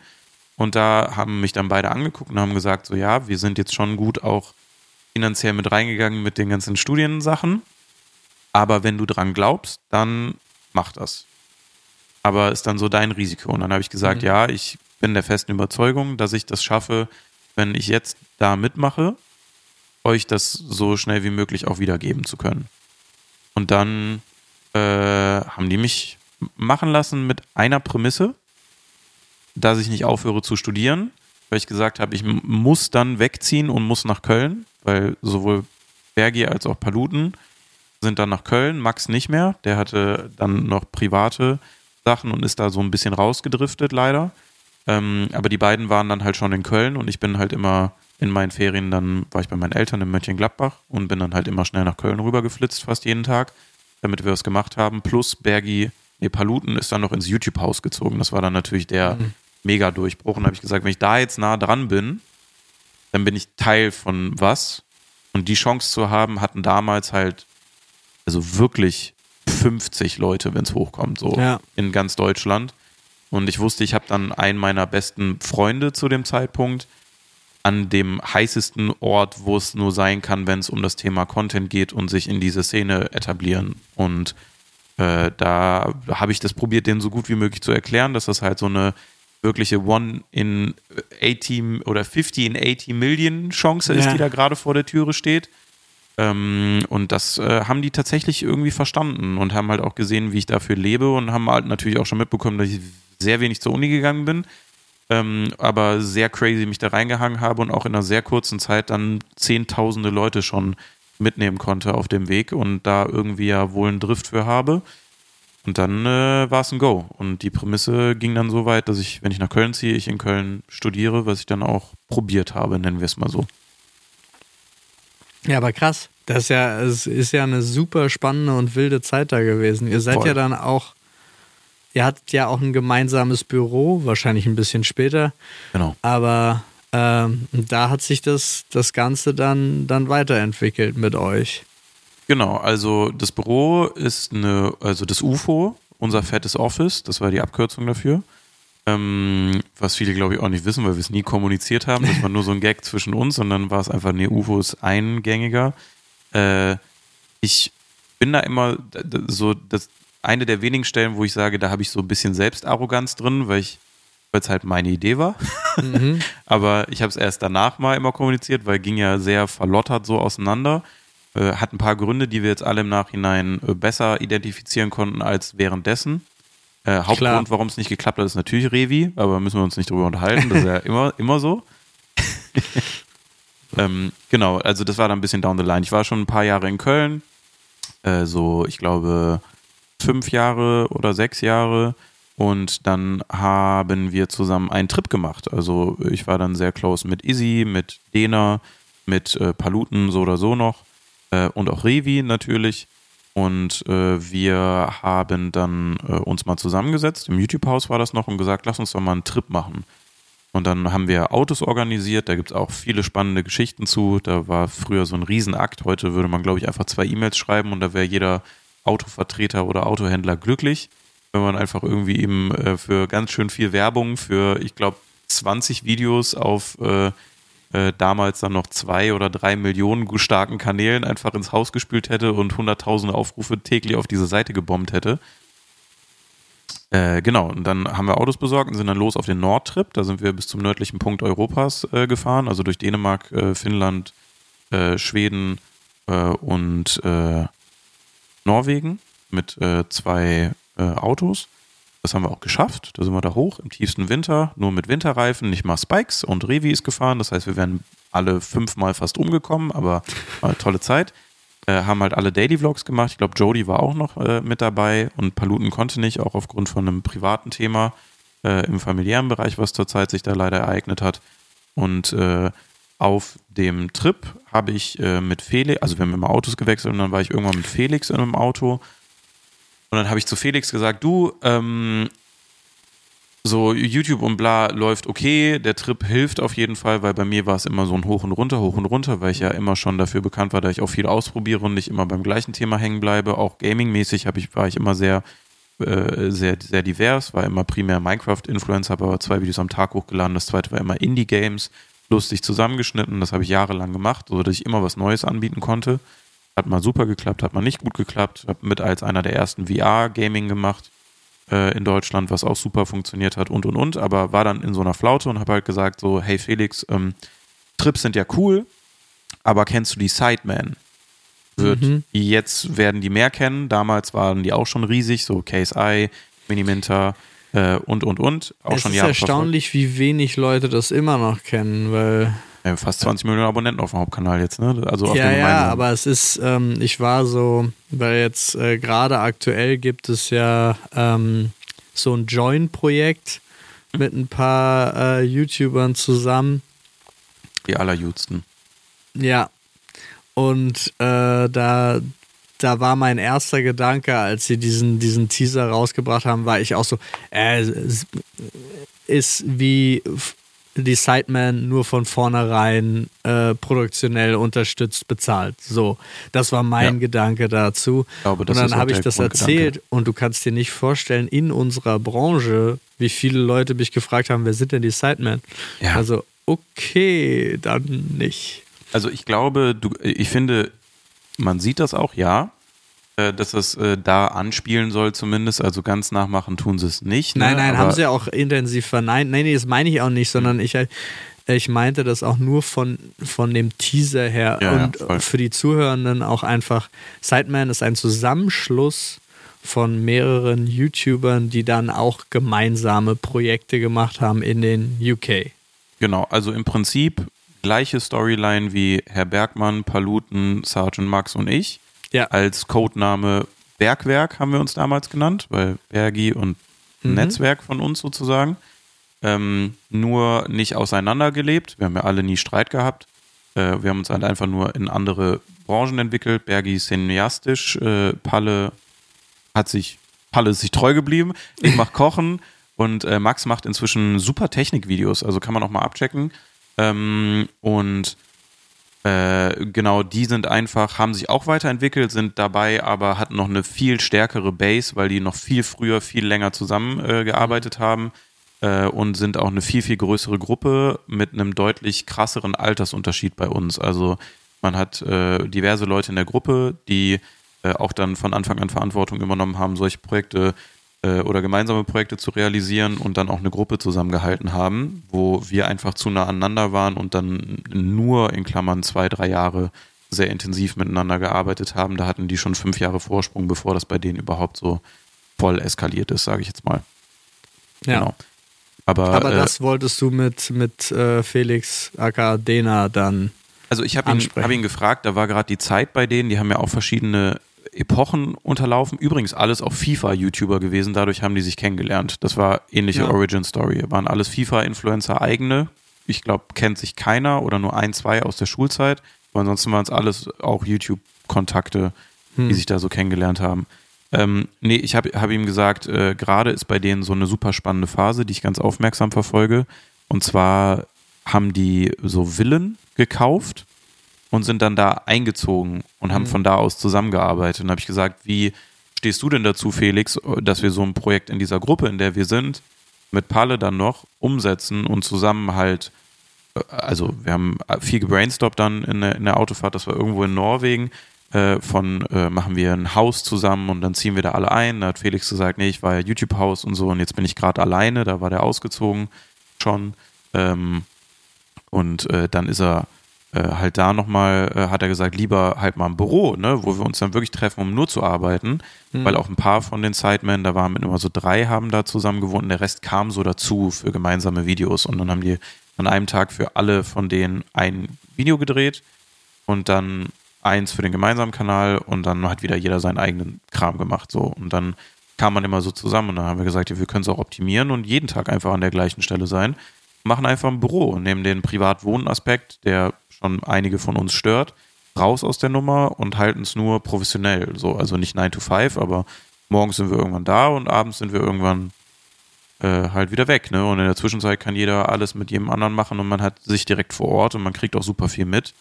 Und da haben mich dann beide angeguckt und haben gesagt, so ja, wir sind jetzt schon gut auch finanziell mit reingegangen mit den ganzen Studiensachen. Aber wenn du dran glaubst, dann mach das. Aber ist dann so dein Risiko. Und dann habe ich gesagt, mhm. ja, ich bin der festen Überzeugung, dass ich das schaffe, wenn ich jetzt da mitmache, euch das so schnell wie möglich auch wiedergeben zu können. Und dann äh, haben die mich machen lassen mit einer Prämisse, dass ich nicht aufhöre zu studieren, weil ich gesagt habe, ich muss dann wegziehen und muss nach Köln, weil sowohl Bergi als auch Paluten sind dann nach Köln, Max nicht mehr, der hatte dann noch private Sachen und ist da so ein bisschen rausgedriftet leider. Ähm, aber die beiden waren dann halt schon in Köln und ich bin halt immer in meinen Ferien, dann war ich bei meinen Eltern in Mönchengladbach und bin dann halt immer schnell nach Köln rübergeflitzt, fast jeden Tag, damit wir es gemacht haben. Plus Bergi, nee, Paluten ist dann noch ins YouTube-Haus gezogen. Das war dann natürlich der mhm. Mega-Durchbruch. Und da habe ich gesagt, wenn ich da jetzt nah dran bin, dann bin ich Teil von was. Und die Chance zu haben, hatten damals halt, also wirklich 50 Leute, wenn es hochkommt, so ja. in ganz Deutschland. Und ich wusste, ich habe dann einen meiner besten Freunde zu dem Zeitpunkt an dem heißesten Ort, wo es nur sein kann, wenn es um das Thema Content geht und sich in diese Szene etablieren. Und äh, da habe ich das probiert, denen so gut wie möglich zu erklären, dass das halt so eine wirkliche One in 80 oder 50 in 80 Million Chance ist, ja. die da gerade vor der Türe steht. Ähm, und das äh, haben die tatsächlich irgendwie verstanden und haben halt auch gesehen, wie ich dafür lebe und haben halt natürlich auch schon mitbekommen, dass ich sehr wenig zur Uni gegangen bin, ähm, aber sehr crazy mich da reingehangen habe und auch in einer sehr kurzen Zeit dann zehntausende Leute schon mitnehmen konnte auf dem Weg und da irgendwie ja wohl einen Drift für habe. Und dann äh, war es ein Go. Und die Prämisse ging dann so weit, dass ich, wenn ich nach Köln ziehe, ich in Köln studiere, was ich dann auch probiert habe, nennen wir es mal so. Ja, aber krass. Das ist ja, es ist ja eine super spannende und wilde Zeit da gewesen. Ihr seid Voll. ja dann auch Ihr hattet ja auch ein gemeinsames Büro, wahrscheinlich ein bisschen später. Genau. Aber ähm, da hat sich das, das Ganze dann, dann weiterentwickelt mit euch. Genau, also das Büro ist eine, also das UFO, unser fettes Office, das war die Abkürzung dafür. Ähm, was viele, glaube ich, auch nicht wissen, weil wir es nie kommuniziert haben. Das war nur so ein Gag zwischen uns und dann war es einfach, nee, UFO ist eingängiger. Äh, ich bin da immer so, das, eine der wenigen Stellen, wo ich sage, da habe ich so ein bisschen Selbstarroganz drin, weil ich weil es halt meine Idee war. Mhm. Aber ich habe es erst danach mal immer kommuniziert, weil ging ja sehr verlottert so auseinander. Äh, hat ein paar Gründe, die wir jetzt alle im Nachhinein äh, besser identifizieren konnten als währenddessen. Äh, Hauptgrund, warum es nicht geklappt hat, ist natürlich Revi, aber müssen wir uns nicht drüber unterhalten. Das ist ja immer, immer so. ähm, genau, also das war dann ein bisschen down the line. Ich war schon ein paar Jahre in Köln. Äh, so, ich glaube, fünf Jahre oder sechs Jahre. Und dann haben wir zusammen einen Trip gemacht. Also ich war dann sehr close mit Izzy, mit Dena, mit äh, Paluten so oder so noch äh, und auch Revi natürlich. Und äh, wir haben dann äh, uns mal zusammengesetzt, im YouTube-Haus war das noch, und gesagt, lass uns doch mal einen Trip machen. Und dann haben wir Autos organisiert, da gibt es auch viele spannende Geschichten zu. Da war früher so ein Riesenakt. Heute würde man, glaube ich, einfach zwei E-Mails schreiben und da wäre jeder Autovertreter oder Autohändler glücklich, wenn man einfach irgendwie eben äh, für ganz schön viel Werbung für, ich glaube, 20 Videos auf äh, äh, damals dann noch zwei oder drei Millionen starken Kanälen einfach ins Haus gespült hätte und hunderttausende Aufrufe täglich auf diese Seite gebombt hätte. Äh, genau, und dann haben wir Autos besorgt und sind dann los auf den Nordtrip. Da sind wir bis zum nördlichen Punkt Europas äh, gefahren, also durch Dänemark, äh, Finnland, äh, Schweden und Norwegen mit zwei Autos. Das haben wir auch geschafft. Da sind wir da hoch im tiefsten Winter, nur mit Winterreifen, nicht mal Spikes und Revi ist gefahren. Das heißt, wir wären alle fünfmal fast umgekommen, aber tolle Zeit. Äh, haben halt alle Daily Vlogs gemacht. Ich glaube, Jody war auch noch äh, mit dabei und Paluten konnte nicht, auch aufgrund von einem privaten Thema äh, im familiären Bereich, was zurzeit sich da leider ereignet hat. Und äh, auf dem Trip habe ich äh, mit Felix, also wir haben immer Autos gewechselt und dann war ich irgendwann mit Felix in einem Auto. Und dann habe ich zu Felix gesagt, du, ähm, so YouTube und bla läuft okay, der Trip hilft auf jeden Fall, weil bei mir war es immer so ein Hoch und Runter, Hoch und Runter, weil ich ja immer schon dafür bekannt war, dass ich auch viel ausprobiere und nicht immer beim gleichen Thema hängen bleibe. Auch gaming-mäßig ich, war ich immer sehr äh, sehr, sehr divers, war immer primär Minecraft-Influencer, aber zwei Videos am Tag hochgeladen. Das zweite war immer Indie-Games, lustig zusammengeschnitten. Das habe ich jahrelang gemacht, sodass ich immer was Neues anbieten konnte. Hat mal super geklappt, hat mal nicht gut geklappt. Habe mit als einer der ersten VR-Gaming gemacht äh, in Deutschland, was auch super funktioniert hat und und und. Aber war dann in so einer Flaute und habe halt gesagt so, hey Felix, ähm, Trips sind ja cool, aber kennst du die Sideman? Wird, Mhm. Jetzt werden die mehr kennen. Damals waren die auch schon riesig, so Case Eye, Miniminter äh, und und und. Auch es schon ist Jahre erstaunlich, wie wenig Leute das immer noch kennen, weil Ja, fast 20 Millionen Abonnenten auf dem Hauptkanal jetzt, ne? Also auf ja, ja, aber es ist, ähm, ich war so, weil jetzt äh, gerade aktuell gibt es ja ähm, so ein Join-Projekt mit ein paar äh, YouTubern zusammen. die allerjüdsten. Ja. Und äh, da, da war mein erster Gedanke, als sie diesen, diesen Teaser rausgebracht haben, war ich auch so, äh, es ist wie die Sideman nur von vornherein äh, produktionell unterstützt bezahlt. So, das war mein Ja. Gedanke dazu. glaube, und dann habe ich das erzählt und du kannst dir nicht vorstellen, in unserer Branche, wie viele Leute mich gefragt haben, wer sind denn die Sidemen? Ja. Also, okay, dann nicht. Also ich glaube, du, ich finde, man sieht das auch, ja, dass es äh, da anspielen soll zumindest. Also ganz nachmachen tun sie es nicht. Nein, ne? nein, Aber- haben sie ja auch intensiv verneint. Nein, nee, das meine ich auch nicht, sondern ich, ich meinte das auch nur von, von dem Teaser her Ja, ja, und voll. für die Zuhörenden auch einfach. Sideman ist ein Zusammenschluss von mehreren YouTubern, die dann auch gemeinsame Projekte gemacht haben in den UK. Genau, also im Prinzip gleiche Storyline wie Herr Bergmann, Paluten, Sergeant Max und ich. Ja. Als Codename Bergwerk haben wir uns damals genannt, weil Bergi und Mhm. Netzwerk von uns sozusagen. Ähm, nur nicht auseinandergelebt. Wir haben ja alle nie Streit gehabt. Äh, wir haben uns halt einfach nur in andere Branchen entwickelt. Bergi cineastisch, äh, Palle hat sich, Palle ist sich treu geblieben. Ich mache Kochen und äh, Max macht inzwischen super Technikvideos, also kann man auch mal abchecken. Ähm, und äh, genau, die sind einfach, haben sich auch weiterentwickelt, sind dabei, aber hatten noch eine viel stärkere Base, weil die noch viel früher, viel länger zusammengearbeitet äh, haben äh, und sind auch eine viel, viel größere Gruppe mit einem deutlich krasseren Altersunterschied bei uns. Also man hat äh, diverse Leute in der Gruppe, die äh, auch dann von Anfang an Verantwortung übernommen haben, solche Projekte äh, oder gemeinsame Projekte zu realisieren und dann auch eine Gruppe zusammengehalten haben, wo wir einfach zu nah aneinander waren und dann nur in Klammern zwei, drei Jahre sehr intensiv miteinander gearbeitet haben. Da hatten die schon fünf Jahre Vorsprung, bevor das bei denen überhaupt so voll eskaliert ist, sage ich jetzt mal. Ja. Genau. Aber, Aber äh, das wolltest du mit, mit äh, Felix aka Dena dann. Also ich habe ihn, hab ihn gefragt, da war gerade die Zeit bei denen, die haben ja auch verschiedene Epochen unterlaufen. Übrigens alles auch FIFA-YouTuber gewesen, dadurch haben die sich kennengelernt. Das war ähnliche Ja. Origin-Story. Waren alles FIFA-Influencer eigene. Ich glaube, kennt sich keiner oder nur ein, zwei aus der Schulzeit. Aber ansonsten waren es alles auch YouTube-Kontakte, Hm. die sich da so kennengelernt haben. Ähm, nee, ich habe hab ihm gesagt, äh, gerade ist bei denen so eine super spannende Phase, die ich ganz aufmerksam verfolge. Und zwar haben die so Villen gekauft und sind dann da eingezogen und haben Mhm. von da aus zusammengearbeitet. Und habe ich gesagt, wie stehst du denn dazu, Felix, dass wir so ein Projekt in dieser Gruppe, in der wir sind, mit Palle dann noch umsetzen und zusammen halt, äh, also wir haben viel gebrainstormt dann in der, in der Autofahrt, das war irgendwo in Norwegen, äh, von äh, machen wir ein Haus zusammen und dann ziehen wir da alle ein. Da hat Felix gesagt, nee, ich war ja YouTube-Haus und so und jetzt bin ich gerade alleine, da war der ausgezogen schon. Ähm, und äh, dann ist er äh, halt da nochmal, äh, hat er gesagt, lieber halt mal im Büro, ne, wo wir uns dann wirklich treffen, um nur zu arbeiten. Weil auch ein paar von den Sidemen, da waren immer so drei, haben da zusammen gewohnt und der Rest kam so dazu für gemeinsame Videos. Und dann haben die an einem Tag für alle von denen ein Video gedreht und dann eins für den gemeinsamen Kanal und dann hat wieder jeder seinen eigenen Kram gemacht. So. Und dann kam man immer so zusammen und dann haben wir gesagt, ja, wir können es auch optimieren und jeden Tag einfach an der gleichen Stelle sein. Machen einfach ein Büro und nehmen den Privatwohnen-Aspekt, der schon einige von uns stört, raus aus der Nummer und halten es nur professionell. So, also nicht 9 to 5, aber morgens sind wir irgendwann da und abends sind wir irgendwann äh, halt wieder weg. Ne? Und in der Zwischenzeit kann jeder alles mit jedem anderen machen und man hat sich direkt vor Ort und man kriegt auch super viel mit.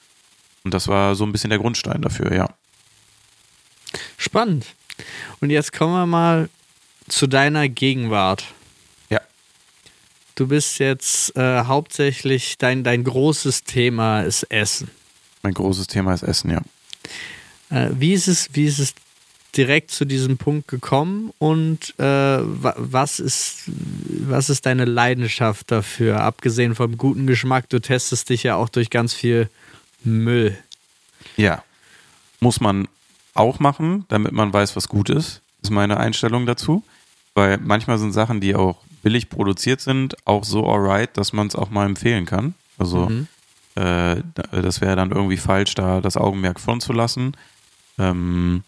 Und das war so ein bisschen der Grundstein dafür, ja. Spannend. Und jetzt kommen wir mal zu deiner Gegenwart. Du bist jetzt äh, hauptsächlich, dein, dein großes Thema ist Essen. Mein großes Thema ist Essen, ja. Äh, wie, ist es, wie ist es direkt zu diesem Punkt gekommen und äh, was, ist, was ist deine Leidenschaft dafür? Abgesehen vom guten Geschmack, du testest dich ja auch durch ganz viel Müll. Ja. Muss man auch machen, damit man weiß, was gut ist, ist meine Einstellung dazu. Weil manchmal sind Sachen, die auch billig produziert sind, auch so alright, dass man es auch mal empfehlen kann. Also mhm. äh, das wäre dann irgendwie falsch, da das Augenmerk von zu lassen. Ähm,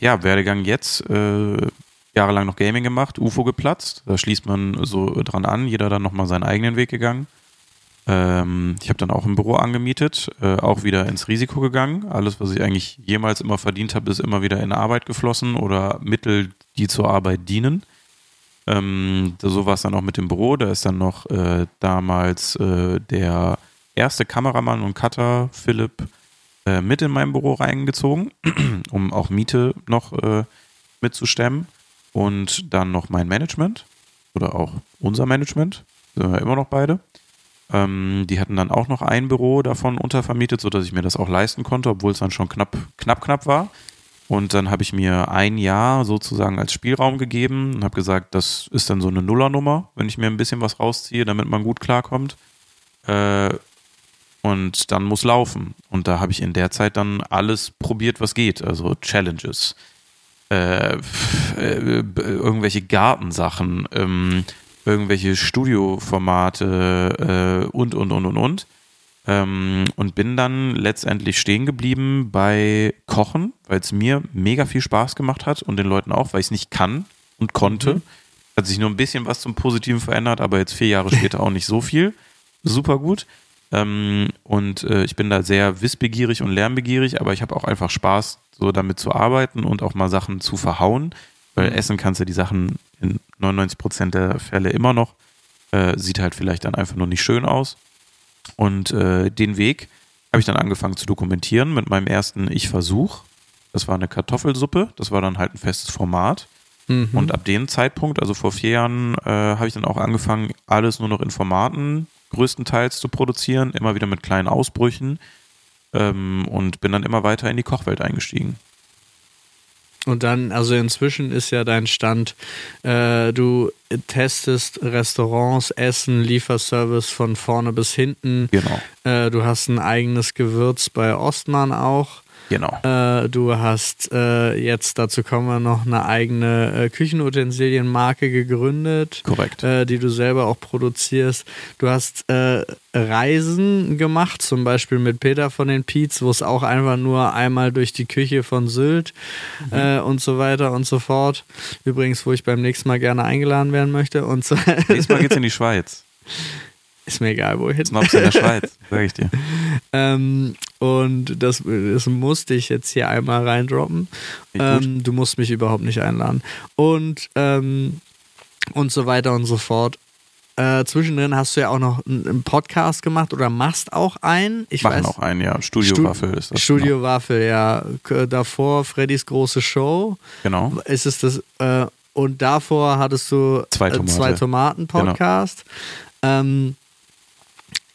ja, Werdegang jetzt, äh, jahrelang noch Gaming gemacht, UFO geplatzt. Da schließt man so dran an, jeder dann nochmal seinen eigenen Weg gegangen. Ähm, ich habe dann auch ein Büro angemietet, äh, auch wieder ins Risiko gegangen. Alles, was ich eigentlich jemals immer verdient habe, ist immer wieder in Arbeit geflossen oder Mittel, die zur Arbeit dienen. Ähm, so war es dann auch mit dem Büro. Da ist dann noch äh, damals äh, der erste Kameramann und Cutter, Philipp, äh, mit in mein Büro reingezogen, um auch Miete noch äh, mitzustemmen. Und dann noch mein Management oder auch unser Management, sind wir immer noch beide. Ähm, die hatten dann auch noch ein Büro davon untervermietet, sodass ich mir das auch leisten konnte, obwohl es dann schon knapp, knapp, knapp war. Und dann habe ich mir ein Jahr sozusagen als Spielraum gegeben und habe gesagt, das ist dann so eine Nullernummer, wenn ich mir ein bisschen was rausziehe, damit man gut klarkommt. Äh, und dann muss laufen. Und da habe ich in der Zeit dann alles probiert, was geht. Also Challenges, äh, äh, irgendwelche Gartensachen, ähm, irgendwelche Studioformate äh, und, und, und, und, und. Ähm, und bin dann letztendlich stehen geblieben bei Kochen, weil es mir mega viel Spaß gemacht hat und den Leuten auch, weil ich es nicht kann und konnte. Mhm. Hat sich nur ein bisschen was zum Positiven verändert, aber jetzt vier Jahre später auch nicht so viel. Super gut. Ähm, und äh, ich bin da sehr wissbegierig und lernbegierig, aber ich habe auch einfach Spaß, so damit zu arbeiten und auch mal Sachen zu verhauen, weil mhm. essen kannst du die Sachen in 99 Prozent der Fälle immer noch. Äh, sieht halt vielleicht dann einfach nur nicht schön aus. Und äh, den Weg habe ich dann angefangen zu dokumentieren mit meinem ersten Ich-Versuch. Das war eine Kartoffelsuppe, das war dann halt ein festes Format. Mhm. Und ab dem Zeitpunkt, also vor vier Jahren, äh, habe ich dann auch angefangen, alles nur noch in Formaten größtenteils zu produzieren, immer wieder mit kleinen Ausbrüchen ähm, und bin dann immer weiter in die Kochwelt eingestiegen. Und dann, also inzwischen ist ja dein Stand, äh, du testest Restaurants, Essen, Lieferservice von vorne bis hinten. Genau. Äh, du hast ein eigenes Gewürz bei Ostmann auch. Genau. Äh, du hast äh, jetzt, dazu kommen wir noch, eine eigene äh, Küchenutensilienmarke gegründet. Korrekt. Äh, die du selber auch produzierst. Du hast äh, Reisen gemacht, zum Beispiel mit Peter von den Piets, wo es auch einfach nur einmal durch die Küche von Sylt mhm. Äh, und so weiter und so fort. Übrigens, wo ich beim nächsten Mal gerne eingeladen werden möchte. Und so. Nächstes Mal geht's in die Schweiz. Ist mir egal, wohin. Snobs in der Schweiz, sag ich dir. ähm, und das, das musste ich jetzt hier einmal reindroppen. Ähm, du musst mich überhaupt nicht einladen. Und, ähm, und so weiter und so fort. Äh, zwischendrin hast du ja auch noch einen Podcast gemacht oder machst auch einen. Ich Machen weiß, auch einen, ja. Studio Stu Waffel ist das. Studio genau. Waffel, ja. Davor Freddys große Show. Genau. Ist es das, äh, und davor hattest du zwei, äh, Tomate. zwei Tomaten Podcast. Genau. Ähm,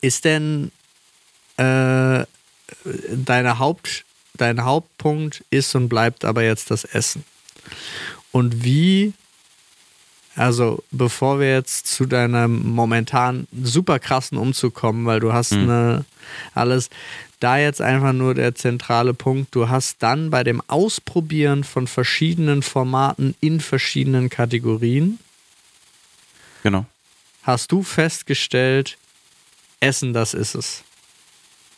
ist denn äh, deine Haupt, dein Hauptpunkt ist und bleibt aber jetzt das Essen? Und wie, also bevor wir jetzt zu deinem momentan super krassen Umzug kommen, weil du hast mhm. eine, alles, da jetzt einfach nur der zentrale Punkt, du hast dann bei dem Ausprobieren von verschiedenen Formaten in verschiedenen Kategorien, genau. hast du festgestellt, Essen, das ist es.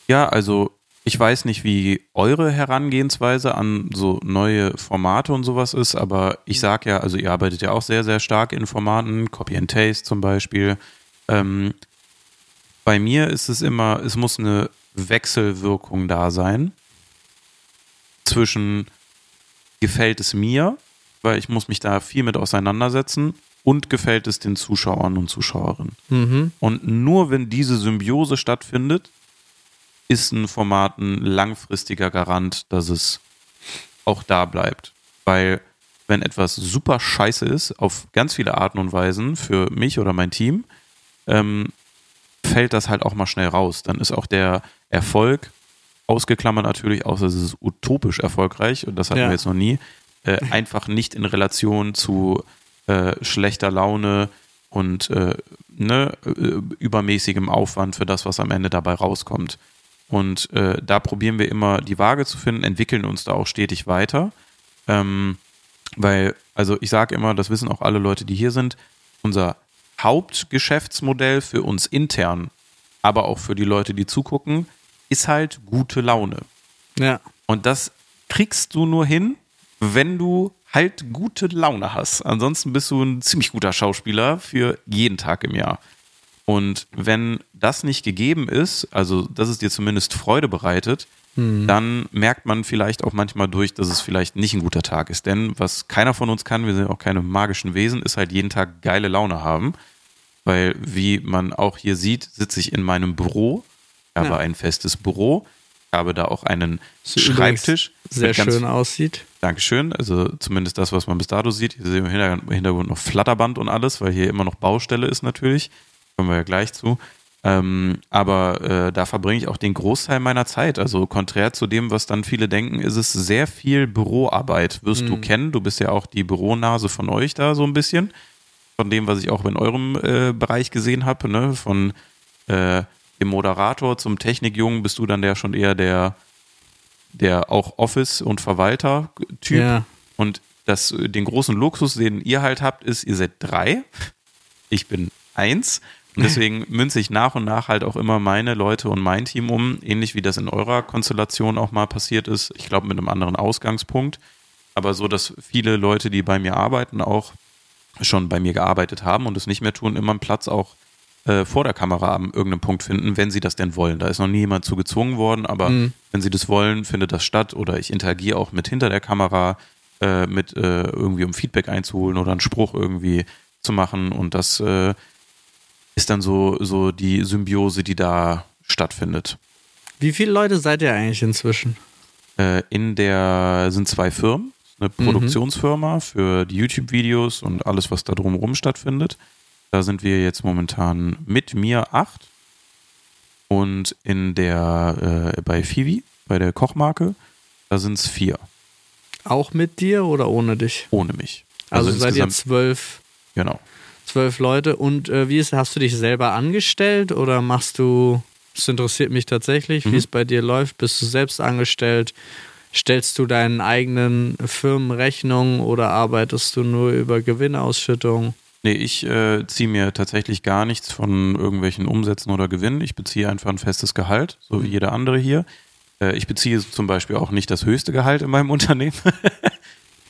Ja, also ich weiß nicht, wie eure Herangehensweise an so neue Formate und sowas ist, aber ich sage ja, also ihr arbeitet ja auch sehr, sehr stark in Formaten, Copy and Taste zum Beispiel. Ähm, bei mir ist es immer, es muss eine Wechselwirkung da sein zwischen gefällt es mir, weil ich muss mich da viel mit auseinandersetzen und gefällt es den Zuschauern und Zuschauerinnen. Mhm. Und nur wenn diese Symbiose stattfindet, ist ein Format ein langfristiger Garant, dass es auch da bleibt. Weil wenn etwas super scheiße ist, auf ganz viele Arten und Weisen für mich oder mein Team, ähm, fällt das halt auch mal schnell raus. Dann ist auch der Erfolg, ausgeklammert natürlich, außer es ist utopisch erfolgreich und das hatten Ja. wir jetzt noch nie, äh, einfach nicht in Relation zu äh, schlechter Laune und äh, ne, äh, übermäßigem Aufwand für das, was am Ende dabei rauskommt. Und äh, da probieren wir immer die Waage zu finden, entwickeln uns da auch stetig weiter. Ähm, weil, also ich sage immer, das wissen auch alle Leute, die hier sind, unser Hauptgeschäftsmodell für uns intern, aber auch für die Leute, die zugucken, ist halt gute Laune. Ja. Und das kriegst du nur hin, wenn du halt gute Laune hast. Ansonsten bist du ein ziemlich guter Schauspieler für jeden Tag im Jahr. Und wenn das nicht gegeben ist, also dass es dir zumindest Freude bereitet, dann merkt man vielleicht auch manchmal durch, dass es vielleicht nicht ein guter Tag ist. Denn was keiner von uns kann, wir sind auch keine magischen Wesen, ist halt jeden Tag geile Laune haben. Weil, wie man auch hier sieht, sitze ich in meinem Büro. Ich habe Ja. ein festes Büro. Ich habe da auch einen Das Schreibtisch. Sehr schön aussieht. Dankeschön. Also zumindest das, was man bis dato sieht. Hier sehen wir im Hintergrund- noch Flatterband und alles, weil hier immer noch Baustelle ist natürlich. Kommen wir ja gleich zu. Ähm, aber äh, da verbringe ich auch den Großteil meiner Zeit. Also konträr zu dem, was dann viele denken, ist es sehr viel Büroarbeit. Wirst du kennen. Du bist ja auch die Büronase von euch da so ein bisschen. Von dem, was ich auch in eurem äh, Bereich gesehen habe. Ne? Von äh, dem Moderator zum Technikjungen bist du dann der schon eher der, der auch Office- und Verwalter-Typ. Ja. Und das, den großen Luxus, den ihr halt habt, ist, ihr seid drei. Ich bin eins. Und deswegen münze ich nach und nach halt auch immer meine Leute und mein Team um, ähnlich wie das in eurer Konstellation auch mal passiert ist. Ich glaube, mit einem anderen Ausgangspunkt. Aber so, dass viele Leute, die bei mir arbeiten, auch schon bei mir gearbeitet haben und es nicht mehr tun, immer einen Platz auch äh, vor der Kamera an irgendeinem Punkt finden, wenn sie das denn wollen. Da ist noch nie jemand zu gezwungen worden, aber wenn sie das wollen, findet das statt oder ich interagiere auch mit hinter der Kamera, äh, mit äh, irgendwie um Feedback einzuholen oder einen Spruch irgendwie zu machen und das äh, ist dann so, so die Symbiose, die da stattfindet. Wie viele Leute seid ihr eigentlich inzwischen? Äh, in der sind zwei Firmen, eine Produktionsfirma für die YouTube-Videos und alles, was da drumherum stattfindet. Da sind wir jetzt momentan mit mir acht und in der äh, bei Fivi, bei der Kochmarke, da sind es vier, Auch mit dir oder ohne dich? ohne mich. Also, seid ihr zwölf, genau. zwölf Leute. Und äh, wie ist, hast du dich selber angestellt oder machst du, das interessiert mich tatsächlich, Mhm. wie es bei dir läuft. Bist du selbst angestellt? Stellst du deinen eigenen Firmenrechnungen oder arbeitest du nur über Gewinnausschüttung? Nee, ich äh, ziehe mir tatsächlich gar nichts von irgendwelchen Umsätzen oder Gewinnen. Ich beziehe einfach ein festes Gehalt, so wie jeder andere hier. Äh, ich beziehe zum Beispiel auch nicht das höchste Gehalt in meinem Unternehmen.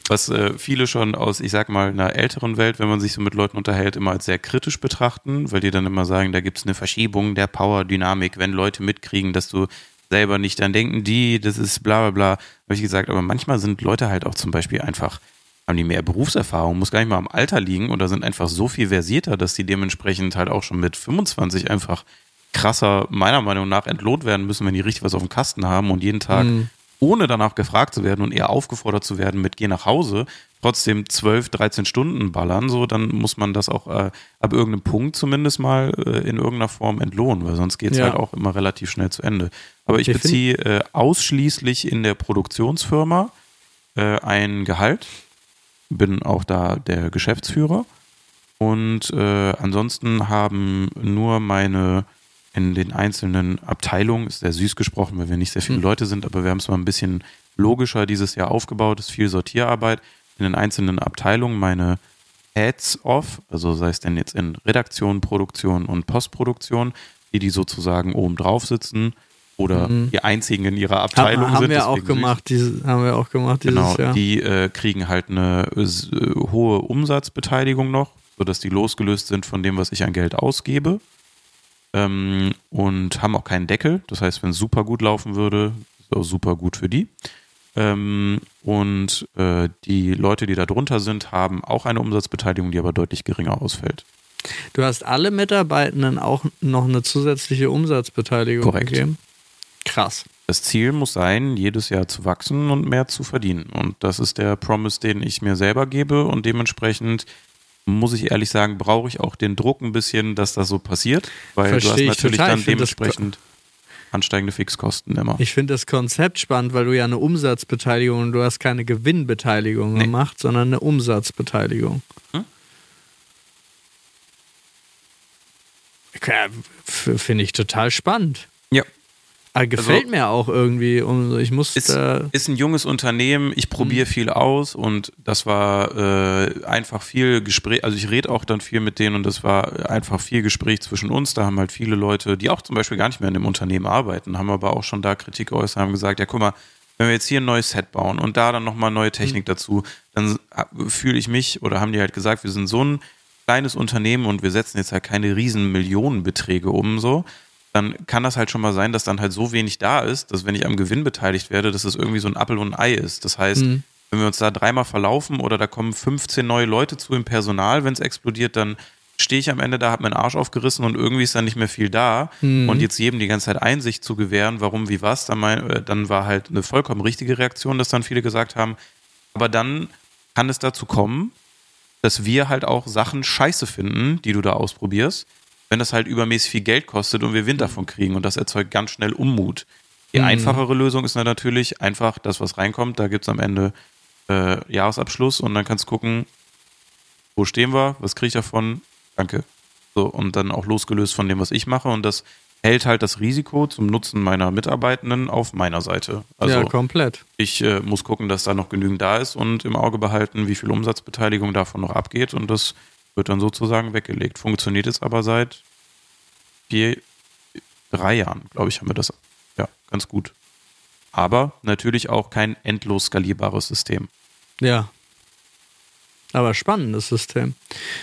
Was äh, viele schon aus, ich sag mal, einer älteren Welt, wenn man sich so mit Leuten unterhält, immer als sehr kritisch betrachten, weil die dann immer sagen, da gibt es eine Verschiebung der Power-Dynamik, wenn Leute mitkriegen, dass du selber nicht, dann denken die, das ist bla bla bla. Habe ich gesagt, aber manchmal sind Leute halt auch zum Beispiel einfach haben die mehr Berufserfahrung, muss gar nicht mal am Alter liegen oder sind einfach so viel versierter, dass die dementsprechend halt auch schon mit 25 einfach krasser, meiner Meinung nach, entlohnt werden müssen, wenn die richtig was auf dem Kasten haben und jeden Tag, ohne danach gefragt zu werden und eher aufgefordert zu werden mit geh nach Hause, trotzdem 12, 13 Stunden ballern, so, dann muss man das auch äh, ab irgendeinem Punkt zumindest mal äh, in irgendeiner Form entlohnen, weil sonst geht es Ja. halt auch immer relativ schnell zu Ende. Aber ich Ich beziehe äh, ausschließlich in der Produktionsfirma äh, ein Gehalt bin auch da der Geschäftsführer. Und äh, ansonsten haben nur meine in den einzelnen Abteilungen, ist sehr süß gesprochen, weil wir nicht sehr viele Leute sind, aber wir haben es mal ein bisschen logischer dieses Jahr aufgebaut, ist viel Sortierarbeit. In den einzelnen Abteilungen meine Heads off, also sei es denn jetzt in Redaktion, Produktion und Postproduktion, die die sozusagen oben drauf sitzen oder die einzigen in ihrer Abteilung haben, haben sind. wir auch gemacht, diese, haben wir auch gemacht dieses Genau, Jahr. die äh, kriegen halt eine äh, hohe Umsatzbeteiligung noch, sodass die losgelöst sind von dem, was ich an Geld ausgebe. Ähm, und haben auch keinen Deckel. Das heißt, wenn es super gut laufen würde, ist auch super gut für die. Ähm, und äh, die Leute, die da drunter sind, haben auch eine Umsatzbeteiligung, die aber deutlich geringer ausfällt. Du hast alle Mitarbeitenden auch noch eine zusätzliche Umsatzbeteiligung Korrekt. gegeben? Krass. das Ziel muss sein, jedes Jahr zu wachsen und mehr zu verdienen. Und das ist der Promise, den ich mir selber gebe. Und dementsprechend muss ich ehrlich sagen, brauche ich auch den Druck ein bisschen, dass das so passiert. Weil Versteh du hast ich natürlich total. dann dementsprechend ansteigende Fixkosten immer. Ich finde das Konzept spannend, weil du ja eine Umsatzbeteiligung und du hast keine Gewinnbeteiligung Nee. gemacht, sondern eine Umsatzbeteiligung. Hm? F- Finde ich total spannend. Ja. Aber gefällt Also- mir auch irgendwie. Und ich muss Ist, ist ein junges Unternehmen, ich probiere Mhm. viel aus und das war äh, einfach viel Gespräch, also ich rede auch dann viel mit denen und das war einfach viel Gespräch zwischen uns. Da haben halt viele Leute, die auch zum Beispiel gar nicht mehr in dem Unternehmen arbeiten, haben aber auch schon da Kritik geäußert, haben gesagt, ja guck mal, wenn wir jetzt hier ein neues Set bauen und da dann nochmal neue Technik Mhm. dazu, dann fühle ich mich oder haben die halt gesagt, wir sind so ein kleines Unternehmen und wir setzen jetzt halt keine riesen Millionenbeträge um so, dann kann das halt schon mal sein, dass dann halt so wenig da ist, dass wenn ich am Gewinn beteiligt werde, dass es irgendwie so ein Appel und ein Ei ist. Das heißt, Mhm. wenn wir uns da dreimal verlaufen oder da kommen 15 neue Leute zu im Personal, wenn es explodiert, dann stehe ich am Ende da, habe meinen Arsch aufgerissen und irgendwie ist dann nicht mehr viel da. Mhm. Und jetzt jedem die ganze Zeit Einsicht zu gewähren, warum, wie was, dann, mein, äh, dann war halt eine vollkommen richtige Reaktion, dass dann viele gesagt haben. Aber dann kann es dazu kommen, dass wir halt auch Sachen scheiße finden, die du da ausprobierst, wenn das halt übermäßig viel Geld kostet und wir Wind davon kriegen und das erzeugt ganz schnell Unmut. Die Mhm. einfachere Lösung ist natürlich einfach das, was reinkommt. Da gibt es am Ende äh, Jahresabschluss und dann kannst du gucken, wo stehen wir, was kriege ich davon, danke. So, und dann auch losgelöst von dem, was ich mache und das hält halt das Risiko zum Nutzen meiner Mitarbeitenden auf meiner Seite. Also ja, komplett. ich äh, muss gucken, dass da noch genügend da ist und im Auge behalten, wie viel Umsatzbeteiligung davon noch abgeht und das wird dann sozusagen weggelegt. Funktioniert jetzt aber seit vier, drei Jahren, glaube ich, haben wir das ja ganz gut. Aber natürlich auch kein endlos skalierbares System. Ja. Aber spannendes System.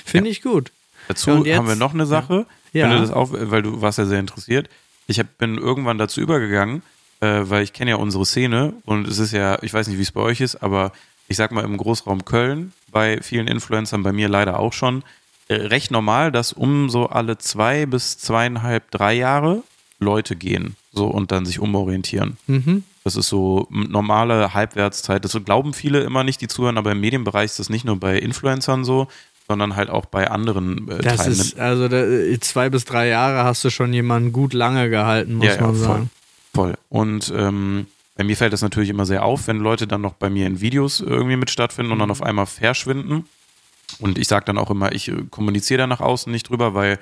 Finde Ja. ich gut. Dazu Ja, jetzt- haben wir noch eine Sache, Ja. das auf, weil du warst ja sehr interessiert. Ich hab, bin irgendwann dazu übergegangen, äh, weil ich kenne ja unsere Szene und es ist ja, ich weiß nicht, wie es bei euch ist, aber ich sag mal im Großraum Köln, bei vielen Influencern, bei mir leider auch schon, äh, recht normal, dass um so alle zwei bis zweieinhalb, drei Jahre Leute gehen so und dann sich umorientieren. Mhm. Das ist so normale Halbwertszeit. Das glauben viele immer nicht, die zuhören, aber im Medienbereich ist das nicht nur bei Influencern so, sondern halt auch bei anderen äh, Das Teilen. ist, also da, zwei bis drei Jahre hast du schon jemanden gut lange gehalten, muss Ja, ja, man voll. sagen. Voll. Und ähm, bei mir fällt das natürlich immer sehr auf, wenn Leute dann noch bei mir in Videos irgendwie mit stattfinden und dann auf einmal verschwinden. Und ich sage dann auch immer, ich äh, kommuniziere da nach außen nicht drüber, weil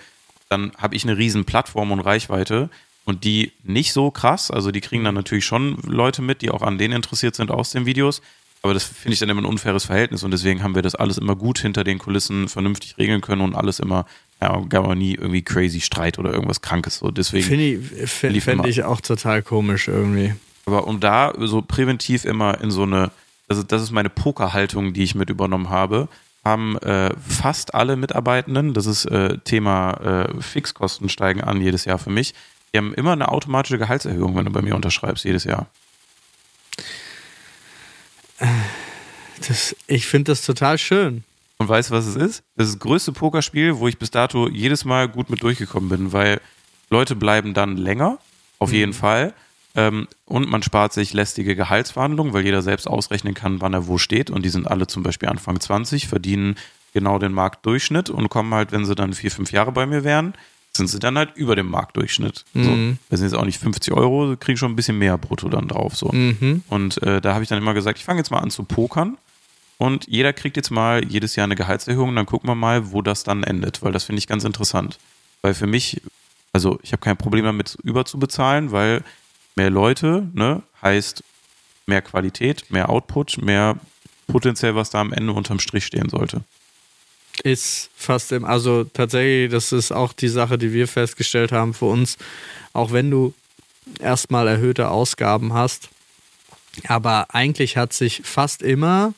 dann habe ich eine riesen Plattform und Reichweite und die nicht so krass. Also die kriegen dann natürlich schon Leute mit, die auch an denen interessiert sind aus den Videos. Aber das finde ich dann immer ein unfaires Verhältnis und deswegen haben wir das alles immer gut hinter den Kulissen vernünftig regeln können und alles immer, ja, gab aber nie irgendwie crazy Streit oder irgendwas Krankes. So deswegen. Finde ich, find, ich auch total komisch irgendwie. Aber um da so präventiv immer in so eine, also das ist meine Pokerhaltung, die ich mit übernommen habe, haben äh, fast alle Mitarbeitenden, das ist äh, Thema äh, Fixkosten steigen an jedes Jahr für mich, die haben immer eine automatische Gehaltserhöhung, wenn du bei mir unterschreibst, jedes Jahr. Das, ich finde das total schön. Und weißt du, was es ist? Das ist das größte Pokerspiel, wo ich bis dato jedes Mal gut mit durchgekommen bin, weil Leute bleiben dann länger, auf jeden Fall. Ähm, und man spart sich lästige Gehaltsverhandlungen, weil jeder selbst ausrechnen kann, wann er wo steht. Und die sind alle zum Beispiel Anfang 20, verdienen genau den Marktdurchschnitt und kommen halt, wenn sie dann vier, fünf Jahre bei mir wären, sind sie dann halt über dem Marktdurchschnitt. So. Mhm. Das sind jetzt auch nicht 50 Euro, kriegen schon ein bisschen mehr brutto dann drauf. So. Mhm. Und äh, da habe ich dann immer gesagt, ich fange jetzt mal an zu pokern. Und jeder kriegt jetzt mal jedes Jahr eine Gehaltserhöhung. Und dann gucken wir mal, wo das dann endet. Weil das finde ich ganz interessant. Weil für mich, also ich habe kein Problem damit, überzubezahlen, weil mehr Leute ne, heißt mehr Qualität, mehr Output, mehr potenziell, was da am Ende unterm Strich stehen sollte. Ist fast im, also tatsächlich, das ist auch die Sache, die wir festgestellt haben für uns, auch wenn du erstmal erhöhte Ausgaben hast, aber eigentlich hat sich fast immer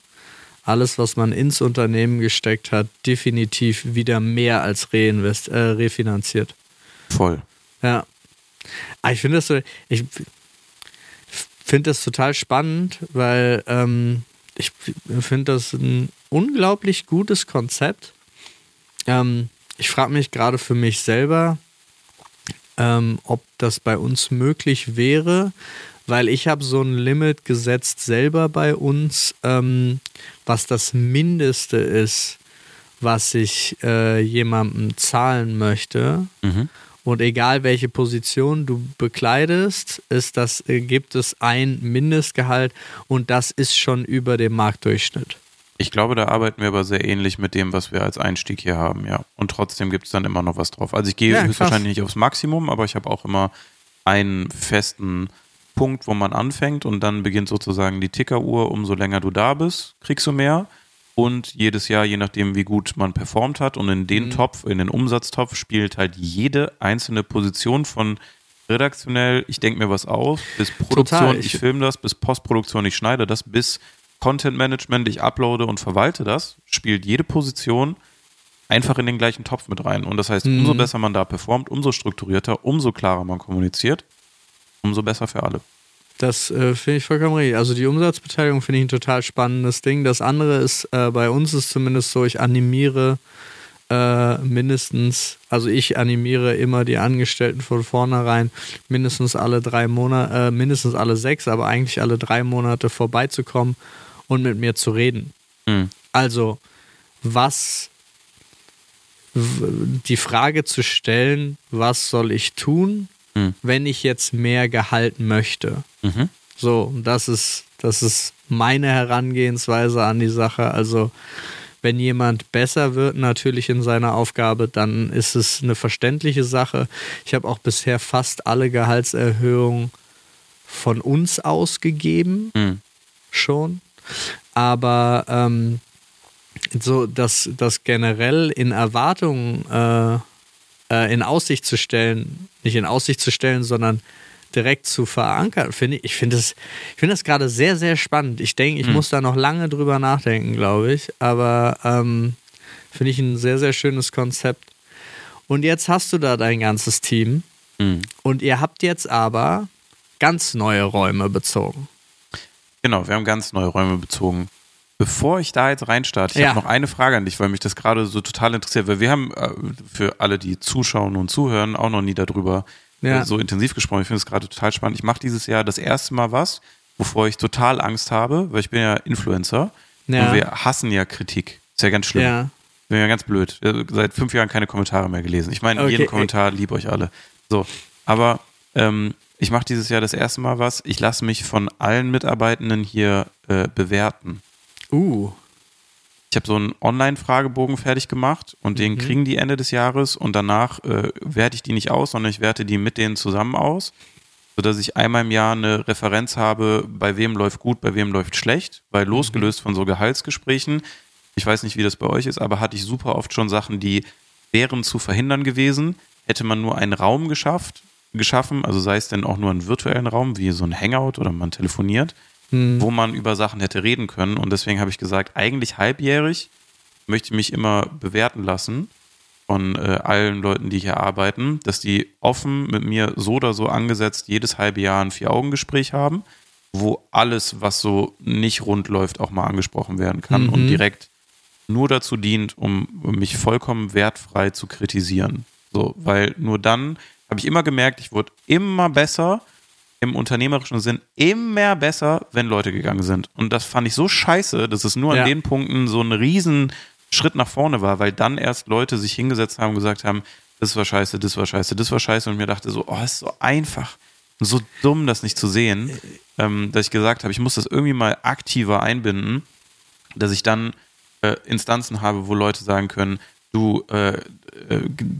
alles, was man ins Unternehmen gesteckt hat, definitiv wieder mehr als reinvest, äh, refinanziert. Voll. Ja. Aber ich finde das so, ich das total spannend, weil ähm, ich finde das ein unglaublich gutes Konzept. Ähm, ich frage mich gerade für mich selber, ähm, ob das bei uns möglich wäre, weil ich habe so ein Limit gesetzt selber bei uns, ähm, was das Mindeste ist, was ich äh, jemandem zahlen möchte. Mhm. Und egal welche Position du bekleidest, ist das, äh, gibt es ein Mindestgehalt und das ist schon über dem Marktdurchschnitt. Ich glaube, da arbeiten wir aber sehr ähnlich mit dem, was wir als Einstieg hier haben, ja. Und trotzdem gibt es dann immer noch was drauf. Also ich gehe Ja, höchstwahrscheinlich nicht aufs Maximum, aber ich habe auch immer einen festen Punkt, wo man anfängt und dann beginnt sozusagen die Tickeruhr. Umso länger du da bist, kriegst du mehr. Und jedes Jahr, je nachdem, wie gut man performt hat, und in den Mhm. Topf, in den Umsatztopf spielt halt jede einzelne Position von redaktionell, ich denke mir was aus, bis Produktion, Total. ich, Ich- filme das, bis Postproduktion, ich schneide das, bis Content Management, ich uploade und verwalte das, spielt jede Position einfach in den gleichen Topf mit rein. Und das heißt, Mhm. umso besser man da performt, umso strukturierter, umso klarer man kommuniziert, umso besser für alle. Das äh, finde ich vollkommen richtig. Also die Umsatzbeteiligung finde ich ein total spannendes Ding. Das andere ist, äh, bei uns ist zumindest so, ich animiere äh, mindestens, also ich animiere immer die Angestellten von vornherein mindestens alle drei Monate, äh, mindestens alle sechs, aber eigentlich alle drei Monate vorbeizukommen und mit mir zu reden. Hm. Also, was die Frage zu stellen, was soll ich tun, Hm. wenn ich jetzt mehr Gehalt möchte? Mhm. So, das ist, das ist meine Herangehensweise an die Sache. Also, wenn jemand besser wird, natürlich in seiner Aufgabe, dann ist es eine verständliche Sache. Ich habe auch bisher fast alle Gehaltserhöhungen von uns ausgegeben Hm. schon. Aber ähm, so das, das generell in Erwartungen äh, äh, in Aussicht zu stellen, nicht in Aussicht zu stellen, sondern direkt zu verankern, finde ich, ich finde das, ich finde das gerade sehr, sehr spannend. Ich denke, ich Hm. muss da noch lange drüber nachdenken, glaube ich. Aber ähm, finde ich ein sehr, sehr schönes Konzept. Und jetzt hast du da dein ganzes Team Hm. und ihr habt jetzt aber ganz neue Räume bezogen. Genau, wir haben ganz neue Räume bezogen. Bevor ich da jetzt reinstarte, ich Ja. habe noch eine Frage an dich, weil mich das gerade so total interessiert, weil wir haben äh, für alle, die zuschauen und zuhören, auch noch nie darüber Ja. äh, so intensiv gesprochen. Ich finde es gerade total spannend. Ich mache dieses Jahr das erste Mal was, wovor ich total Angst habe, weil ich bin ja Influencer Ja. und wir hassen ja Kritik. Ist ja ganz schlimm. Ja. Bin ja ganz blöd. Seit fünf Jahren keine Kommentare mehr gelesen. Ich meine, Okay, jeden. Kommentar lieb euch alle. So, aber ähm, ich mache dieses Jahr das erste Mal was. Ich lasse mich von allen Mitarbeitenden hier äh, bewerten. Uh. Ich habe so einen Online-Fragebogen fertig gemacht und den Mhm. kriegen die Ende des Jahres und danach äh, werte ich die nicht aus, sondern ich werte die mit denen zusammen aus, sodass ich einmal im Jahr eine Referenz habe, bei wem läuft gut, bei wem läuft schlecht, weil losgelöst von so Gehaltsgesprächen, ich weiß nicht, wie das bei euch ist, aber hatte ich super oft schon Sachen, die wären zu verhindern gewesen, hätte man nur einen Raum geschafft, geschaffen, also sei es denn auch nur einen virtuellen Raum, wie so ein Hangout oder man telefoniert, Hm. wo man über Sachen hätte reden können. Und deswegen habe ich gesagt, eigentlich halbjährig möchte ich mich immer bewerten lassen von äh, allen Leuten, die hier arbeiten, dass die offen mit mir so oder so angesetzt jedes halbe Jahr ein Vier-Augen-Gespräch haben, wo alles, was so nicht rund läuft, auch mal angesprochen werden kann Mhm. und direkt nur dazu dient, um mich vollkommen wertfrei zu kritisieren. So, weil nur dann habe ich immer gemerkt, ich wurde immer besser im unternehmerischen Sinn, immer besser, wenn Leute gegangen sind. Und das fand ich so scheiße, dass es nur an Ja. den Punkten so ein riesen Schritt nach vorne war, weil dann erst Leute sich hingesetzt haben und gesagt haben, das war scheiße, das war scheiße, das war scheiße und mir dachte so, oh, ist so einfach, so dumm, das nicht zu sehen, ähm, dass ich gesagt habe, ich muss das irgendwie mal aktiver einbinden, dass ich dann äh, Instanzen habe, wo Leute sagen können, du, äh, äh,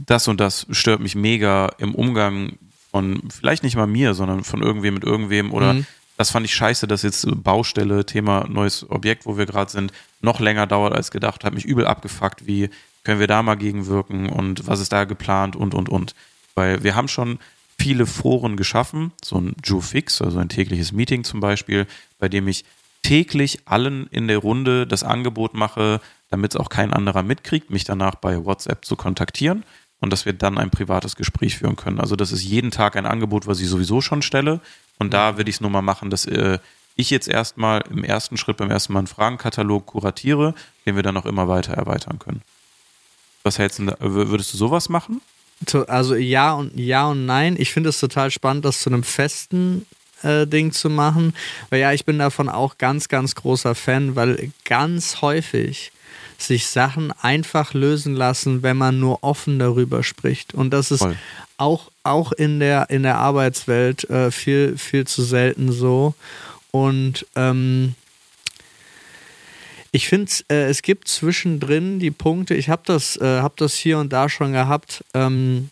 das und das stört mich mega im Umgang von vielleicht nicht mal mir, sondern von irgendwem mit irgendwem oder Mhm. das fand ich scheiße, dass jetzt Baustelle, Thema neues Objekt, wo wir gerade sind, noch länger dauert als gedacht, hat mich übel abgefuckt, wie können wir da mal gegenwirken und was ist da geplant und und und. Weil wir haben schon viele Foren geschaffen, so ein Joe Fix, also ein tägliches Meeting zum Beispiel, bei dem ich täglich allen in der Runde das Angebot mache, damit es auch kein anderer mitkriegt, mich danach bei WhatsApp zu kontaktieren und dass wir dann ein privates Gespräch führen können. Also das ist jeden Tag ein Angebot, was ich sowieso schon stelle. Und da will ich es nur mal machen, dass äh, ich jetzt erstmal im ersten Schritt, beim ersten Mal einen Fragenkatalog kuratiere, den wir dann auch immer weiter erweitern können. Was hältst du, würdest du sowas machen? Also ja und ja und nein. Ich finde es total spannend, das zu einem festen Online-Ding zu machen. Weil ja, ich bin davon auch ganz, ganz großer Fan, weil ganz häufig sich Sachen einfach lösen lassen, wenn man nur offen darüber spricht. Und das ist Voll. auch, auch in, der, in der Arbeitswelt äh, viel, viel zu selten so. Und ähm, ich finde, äh, es gibt zwischendrin die Punkte, ich habe das, äh, hab das hier und da schon gehabt, ähm,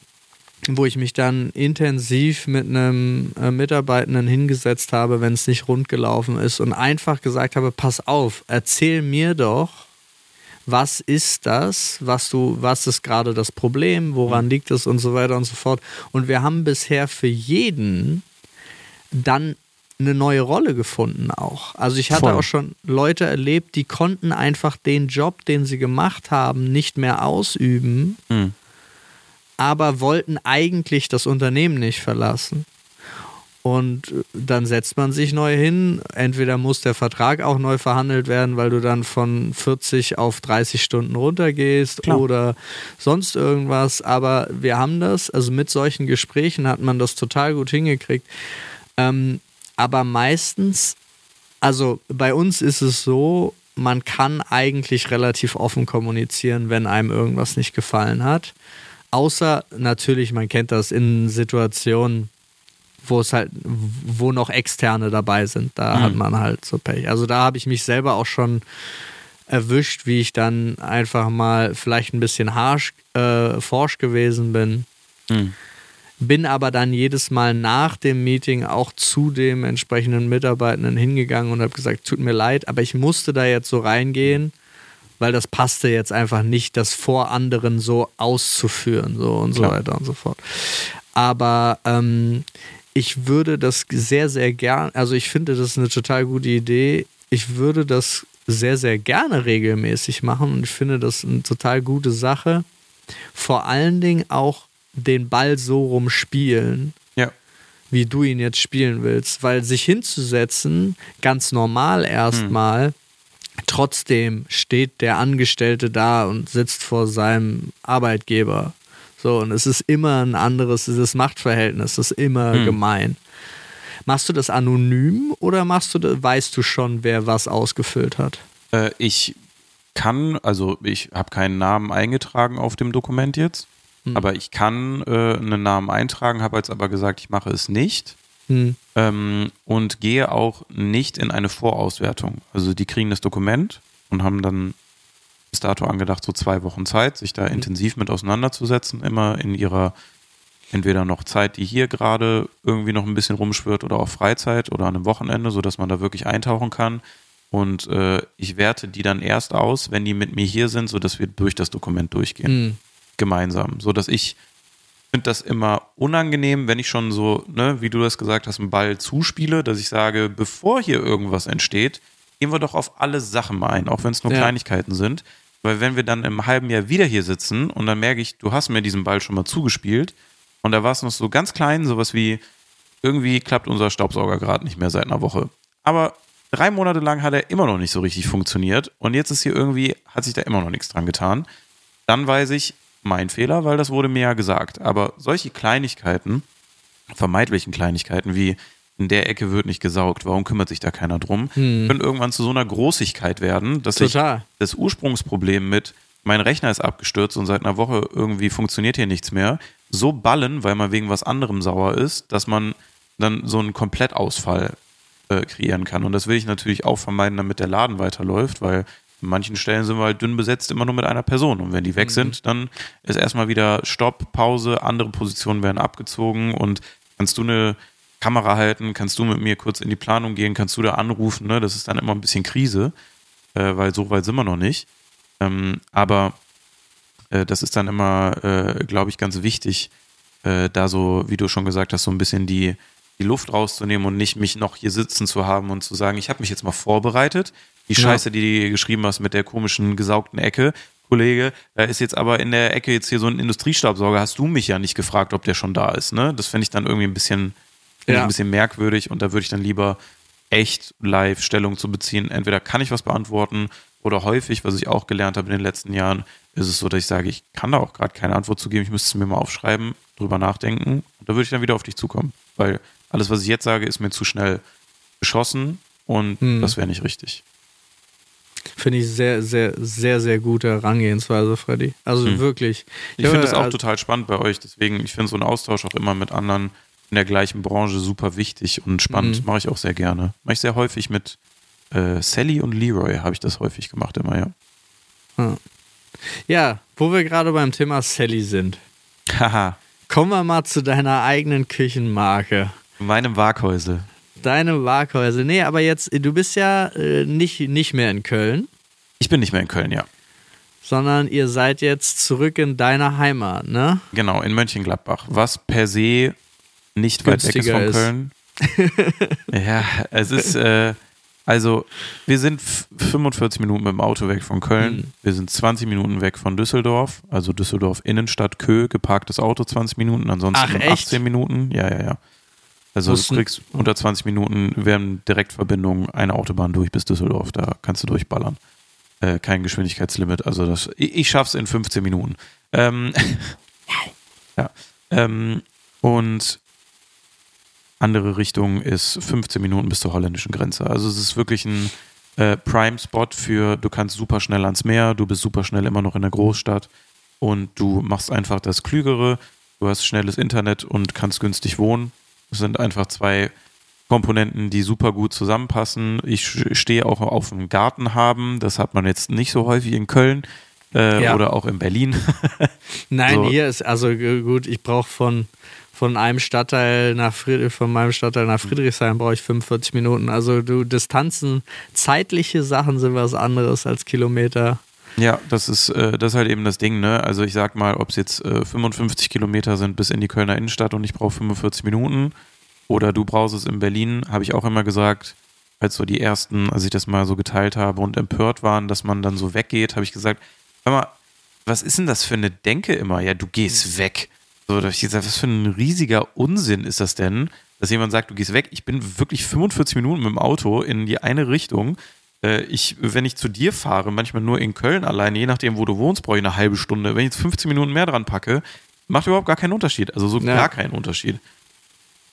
wo ich mich dann intensiv mit einem äh, Mitarbeitenden hingesetzt habe, wenn es nicht rund gelaufen ist und einfach gesagt habe, pass auf, erzähl mir doch, was ist das, was du, was ist gerade das Problem, woran mhm. liegt es und so weiter und so fort. Und wir haben bisher für jeden dann eine neue Rolle gefunden auch. Also ich hatte Voll. auch schon Leute erlebt, die konnten einfach den Job, den sie gemacht haben, nicht mehr ausüben, mhm. aber wollten eigentlich das Unternehmen nicht verlassen. Und dann setzt man sich neu hin. Entweder muss der Vertrag auch neu verhandelt werden, weil du dann von 40 auf 30 Stunden runtergehst Klar. oder sonst irgendwas. Aber wir haben das, also mit solchen Gesprächen hat man das total gut hingekriegt. Ähm, aber meistens, also bei uns ist es so, man kann eigentlich relativ offen kommunizieren, wenn einem irgendwas nicht gefallen hat. Außer natürlich, man kennt das in Situationen, wo es halt, wo noch Externe dabei sind. Da mhm. hat man halt so Pech. Also da habe ich mich selber auch schon erwischt, wie ich dann einfach mal vielleicht ein bisschen harsch, äh, forsch gewesen bin. Mhm bin aber dann jedes Mal nach dem Meeting auch zu dem entsprechenden Mitarbeitenden hingegangen und habe gesagt, tut mir leid, aber ich musste da jetzt so reingehen, weil das passte jetzt einfach nicht, das vor anderen so auszuführen so und Klar. so weiter und so fort. Aber ähm, ich würde das sehr, sehr gern, also ich finde, das ist eine total gute Idee. Ich würde das sehr, sehr gerne regelmäßig machen und ich finde das eine total gute Sache. Vor allen Dingen auch den Ball so rumspielen, ja. wie du ihn jetzt spielen willst. Weil sich hinzusetzen, ganz normal erstmal, hm. trotzdem steht der Angestellte da und sitzt vor seinem Arbeitgeber. So, und es ist immer ein anderes, dieses Machtverhältnis, das ist immer hm. gemein. Machst du das anonym oder machst du, weißt du schon, wer was ausgefüllt hat? Äh, ich kann, also ich habe keinen Namen eingetragen auf dem Dokument jetzt. Hm. Aber ich kann äh, einen Namen eintragen, habe jetzt aber gesagt, ich mache es nicht. Hm. Ähm, und gehe auch nicht in eine Vorauswertung. Also die kriegen das Dokument und haben dann bis dato angedacht, so zwei Wochen Zeit, sich da hm. intensiv mit auseinanderzusetzen, immer in ihrer entweder noch Zeit, die hier gerade irgendwie noch ein bisschen rumschwirrt oder auch Freizeit oder an einem Wochenende, sodass man da wirklich eintauchen kann. Und äh, ich werte die dann erst aus, wenn die mit mir hier sind, sodass wir durch das Dokument durchgehen. Hm gemeinsam, so dass ich finde das immer unangenehm, wenn ich schon so, ne, wie du das gesagt hast, einen Ball zuspiele, dass ich sage, bevor hier irgendwas entsteht, gehen wir doch auf alle Sachen mal ein, auch wenn es nur ja. Kleinigkeiten sind. Weil wenn wir dann im halben Jahr wieder hier sitzen und dann merke ich, du hast mir diesen Ball schon mal zugespielt und da war es noch so ganz klein, sowas wie, irgendwie klappt unser Staubsauger gerade nicht mehr seit einer Woche. Aber drei Monate lang hat er immer noch nicht so richtig funktioniert und jetzt ist hier irgendwie, hat sich da immer noch nichts dran getan. Dann weiß ich, mein Fehler, weil das wurde mir ja gesagt. Aber solche Kleinigkeiten, vermeidlichen Kleinigkeiten wie in der Ecke wird nicht gesaugt, warum kümmert sich da keiner drum, hm. können irgendwann zu so einer Großigkeit werden, dass Total. ich das Ursprungsproblem mit mein Rechner ist abgestürzt und seit einer Woche irgendwie funktioniert hier nichts mehr, so ballen, weil man wegen was anderem sauer ist, dass man dann so einen Komplettausfall äh, kreieren kann. Und das will ich natürlich auch vermeiden, damit der Laden weiterläuft, weil an manchen Stellen sind wir halt dünn besetzt, immer nur mit einer Person. Und wenn die weg mhm. sind, dann ist erstmal wieder Stopp, Pause, andere Positionen werden abgezogen und kannst du eine Kamera halten, kannst du mit mir kurz in die Planung gehen, kannst du da anrufen, ne? Das ist dann immer ein bisschen Krise, äh, weil so weit sind wir noch nicht. Ähm, aber äh, das ist dann immer, äh, glaube ich, ganz wichtig, äh, da so, wie du schon gesagt hast, so ein bisschen die, die Luft rauszunehmen und nicht mich noch hier sitzen zu haben und zu sagen, ich habe mich jetzt mal vorbereitet, die Scheiße, ja. die du geschrieben hast mit der komischen gesaugten Ecke. Kollege, da ist jetzt aber in der Ecke jetzt hier so ein Industriestaubsauger. Hast du mich ja nicht gefragt, ob der schon da ist, ne? Das fände ich dann irgendwie ein bisschen, ja. ein bisschen merkwürdig und da würde ich dann lieber echt live Stellung zu beziehen. Entweder kann ich was beantworten oder häufig, was ich auch gelernt habe in den letzten Jahren, ist es so, dass ich sage, ich kann da auch gerade keine Antwort zu geben. Ich müsste es mir mal aufschreiben, drüber nachdenken und da würde ich dann wieder auf dich zukommen. Weil Alles, was ich jetzt sage, ist mir zu schnell geschossen und Hm. das wäre nicht richtig. Finde ich sehr, sehr, sehr, sehr gute Herangehensweise, Freddy. Also Hm. wirklich. Ich finde Ja, das auch also- total spannend bei euch, deswegen, ich finde so einen Austausch auch immer mit anderen in der gleichen Branche super wichtig und spannend. Mhm. Mache ich auch sehr gerne. Mache ich sehr häufig mit äh, Sally und Leroy, habe ich das häufig gemacht immer, ja. Ja, wo wir gerade beim Thema Sally sind. Haha, Kommen wir mal zu deiner eigenen Küchenmarke. meinem Waghäusel. Deine Waghäuse. Nee, aber jetzt, du bist ja äh, nicht, nicht mehr in Köln, Ich bin nicht mehr in Köln, ja. sondern ihr seid jetzt zurück in deiner Heimat, ne? Genau, in Mönchengladbach, was per se nicht weit weg ist von. Köln. ja, es ist, äh, also wir sind f- 45 Minuten mit dem Auto weg von Köln. Mhm. Wir sind 20 Minuten weg von Düsseldorf, also Düsseldorf Innenstadt, Kö, geparktes Auto 20 Minuten, ansonsten Ach, echt? 18 Minuten. Ja, ja, ja. Also du Wussten- kriegst unter 20 Minuten werden Direktverbindungen eine Autobahn durch bis Düsseldorf, da kannst du durchballern. Äh, kein Geschwindigkeitslimit, also das, ich, ich schaff's in 15 Minuten. Ähm, ja. Ähm, und andere Richtung ist 15 Minuten bis zur holländischen Grenze. Also es ist wirklich ein äh, Prime-Spot für, du kannst super schnell ans Meer, du bist super schnell immer noch in der Großstadt und du machst einfach das Klügere, du hast schnelles Internet und kannst günstig wohnen. Es sind einfach zwei Komponenten, die super gut zusammenpassen. Ich stehe auch auf dem Garten haben, das hat man jetzt nicht so häufig in Köln äh, Ja. oder auch in Berlin. Nein, So. hier ist also gut, ich brauche von, von einem Stadtteil nach Fried von meinem Stadtteil nach Friedrichshain brauche ich 45 Minuten. Also du Distanzen, zeitliche Sachen sind was anderes als Kilometer. Ja, das ist, äh, das ist halt eben das Ding, ne? Also ich sag mal, ob es jetzt äh, 55 Kilometer sind bis in die Kölner Innenstadt und ich brauche 45 Minuten oder du brauchst es in Berlin, habe ich auch immer gesagt, als so die ersten, als ich das mal so geteilt habe und empört waren, dass man dann so weggeht, habe ich gesagt, hör mal, was ist denn das für eine Denke immer? Ja, du gehst weg. So, da hab ich gesagt, was für ein riesiger Unsinn ist das denn, dass jemand sagt, du gehst weg. Ich bin wirklich 45 Minuten mit dem Auto in die eine Richtung. Äh, Ich, wenn ich zu dir fahre, manchmal nur in Köln alleine, je nachdem, wo du wohnst, brauche ich eine halbe Stunde. Wenn ich jetzt 15 Minuten mehr dran packe, macht überhaupt gar keinen Unterschied. Also so Ja. gar keinen Unterschied.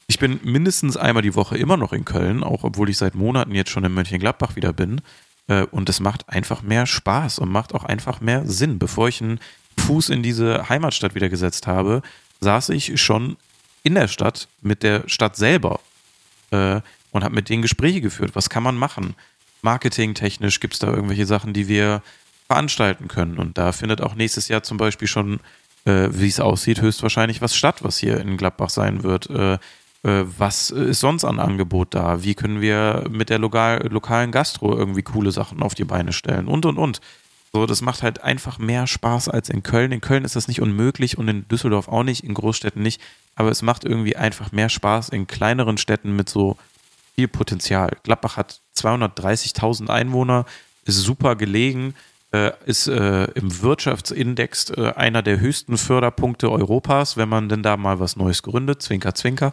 Ich bin mindestens einmal die Woche immer noch in Köln, auch obwohl ich seit Monaten jetzt schon in Mönchengladbach wieder bin. Äh, Und es macht einfach mehr Spaß und macht auch einfach mehr Sinn. Bevor ich einen Fuß in diese Heimatstadt wieder gesetzt habe, saß ich schon in der Stadt mit der Stadt selber äh, und habe mit denen Gespräche geführt. Was kann man machen? Marketingtechnisch gibt es da irgendwelche Sachen, die wir veranstalten können. Und da findet auch nächstes Jahr zum Beispiel schon, äh, wie es aussieht, höchstwahrscheinlich was statt, was hier in Gladbach sein wird. Äh, äh, was ist sonst an Angebot da? Wie können wir mit der lokal, lokalen Gastro irgendwie coole Sachen auf die Beine stellen? Und, und, und. So, das macht halt einfach mehr Spaß als in Köln. In Köln ist das nicht unmöglich und in Düsseldorf auch nicht, in Großstädten nicht. Aber es macht irgendwie einfach mehr Spaß in kleineren Städten mit so viel Potenzial. Gladbach hat 230.000 Einwohner, ist super gelegen, äh, ist äh, im Wirtschaftsindex äh, einer der höchsten Förderpunkte Europas, wenn man denn da mal was Neues gründet, Zwinker, Zwinker,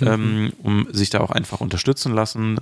ähm, um sich da auch einfach unterstützen lassen.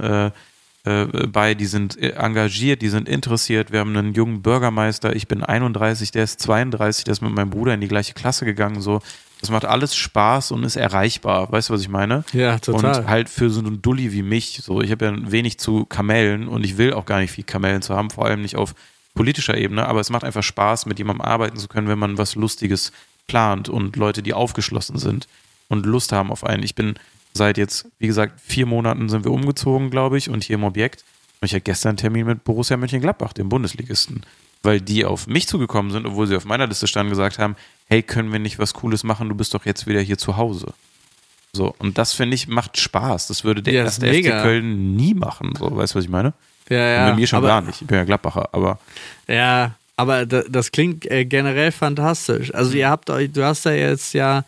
Äh, bei, die sind äh, engagiert, die sind interessiert. Wir haben einen jungen Bürgermeister, ich bin 31, der ist 32, der ist mit meinem Bruder in die gleiche Klasse gegangen. So, das macht alles Spaß und ist erreichbar. Weißt du, was ich meine? Ja, total. Und halt für so einen Dulli wie mich, so, ich habe ja wenig zu Kamellen und ich will auch gar nicht viel Kamellen zu haben, vor allem nicht auf politischer Ebene, aber es macht einfach Spaß, mit jemandem arbeiten zu können, wenn man was Lustiges plant und Leute, die aufgeschlossen sind und Lust haben auf einen. Ich bin seit jetzt, wie gesagt, vier Monaten sind wir umgezogen, glaube ich, und hier im Objekt. Und ich hatte gestern einen Termin mit Borussia Mönchengladbach, dem Bundesligisten, weil die auf mich zugekommen sind, obwohl sie auf meiner Liste standen, gesagt haben, hey, können wir nicht was Cooles machen, du bist doch jetzt wieder hier zu Hause. So, und das finde ich macht Spaß. Das würde der Ja, erste FC. Köln nie machen. So, weißt du, was ich meine? ja, Und ja. bei mir schon aber, gar nicht. Ich bin ja Gladbacher, aber Ja, aber da, das klingt äh, generell fantastisch. Also ihr habt euch, du hast ja jetzt ja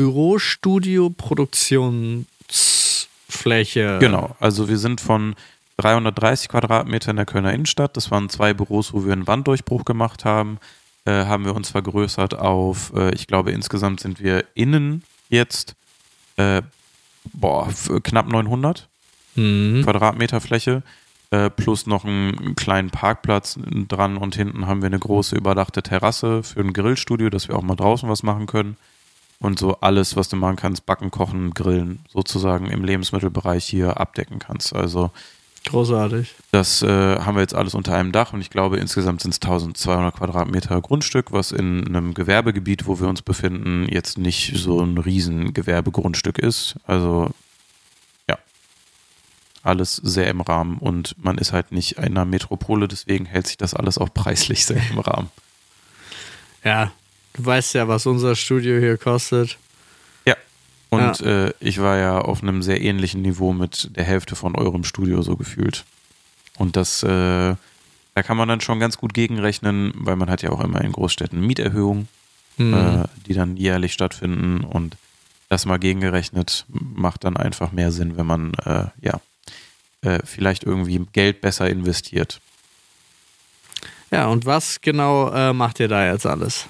Bürostudio Produktionsfläche. Genau, also wir sind von 330 Quadratmeter in der Kölner Innenstadt, das waren zwei Büros, wo wir einen Wanddurchbruch gemacht haben, äh, haben wir uns vergrößert auf, äh, ich glaube insgesamt sind wir innen jetzt, äh, boah, knapp 900 Mhm. Quadratmeter Fläche, äh, plus noch einen kleinen Parkplatz dran und hinten haben wir eine große überdachte Terrasse für ein Grillstudio, dass wir auch mal draußen was machen können. Und so alles, was du machen kannst, backen, kochen, grillen, sozusagen im Lebensmittelbereich hier abdecken kannst. Also Großartig. das äh, haben wir jetzt alles unter einem Dach und ich glaube, insgesamt sind es 1200 Quadratmeter Grundstück, was in einem Gewerbegebiet, wo wir uns befinden, jetzt nicht so ein riesen Gewerbegrundstück ist. Also ja, alles sehr im Rahmen und man ist halt nicht in einer Metropole, deswegen hält sich das alles auch preislich sehr im Rahmen. Ja, du weißt ja, was unser Studio hier kostet. Und äh, ich war ja auf einem sehr ähnlichen Niveau mit der Hälfte von eurem Studio so gefühlt. Und das, äh, da kann man dann schon ganz gut gegenrechnen, weil man hat ja auch immer in Großstädten Mieterhöhungen, Hm. äh, die dann jährlich stattfinden. Und das mal gegengerechnet macht dann einfach mehr Sinn, wenn man äh, ja äh, vielleicht irgendwie Geld besser investiert. Ja, und was genau äh, macht ihr da jetzt alles?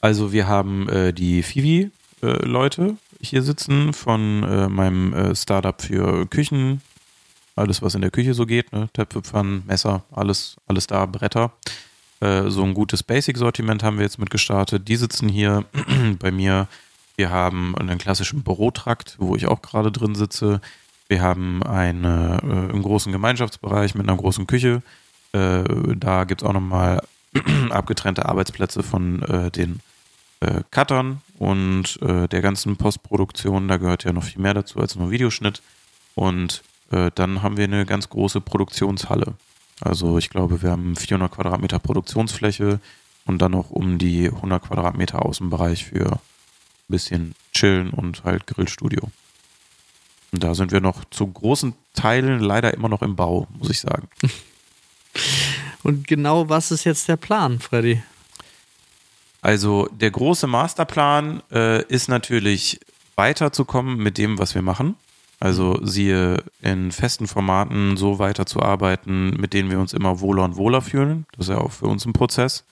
Also wir haben äh, die Fivi-Leute hier sitzen von äh, meinem äh, Startup für Küchen. Alles, was in der Küche so geht, ne? Töpfe, Pfannen, Messer, alles, alles da, Bretter. Äh, so ein gutes Basic-Sortiment haben wir jetzt mit gestartet. Die sitzen hier bei mir. Wir haben einen klassischen Bürotrakt, wo ich auch gerade drin sitze. Wir haben eine, äh, einen großen Gemeinschaftsbereich mit einer großen Küche. Äh, da gibt es auch nochmal abgetrennte Arbeitsplätze von äh, den äh, Cuttern und äh, der ganzen Postproduktion. Da gehört ja noch viel mehr dazu als nur Videoschnitt. Und äh, dann haben wir eine ganz große Produktionshalle. Also ich glaube, wir haben 400 Quadratmeter Produktionsfläche und dann noch um die 100 Quadratmeter Außenbereich für ein bisschen Chillen und halt Grillstudio. Und da sind wir noch zu großen Teilen leider immer noch im Bau, muss ich sagen. Und genau was ist jetzt der Plan, Freddy? Also der große Masterplan äh, ist natürlich weiterzukommen mit dem, was wir machen. Also siehe in festen Formaten so weiterzuarbeiten, mit denen wir uns immer wohler und wohler fühlen. Das ist ja auch für uns ein Prozess.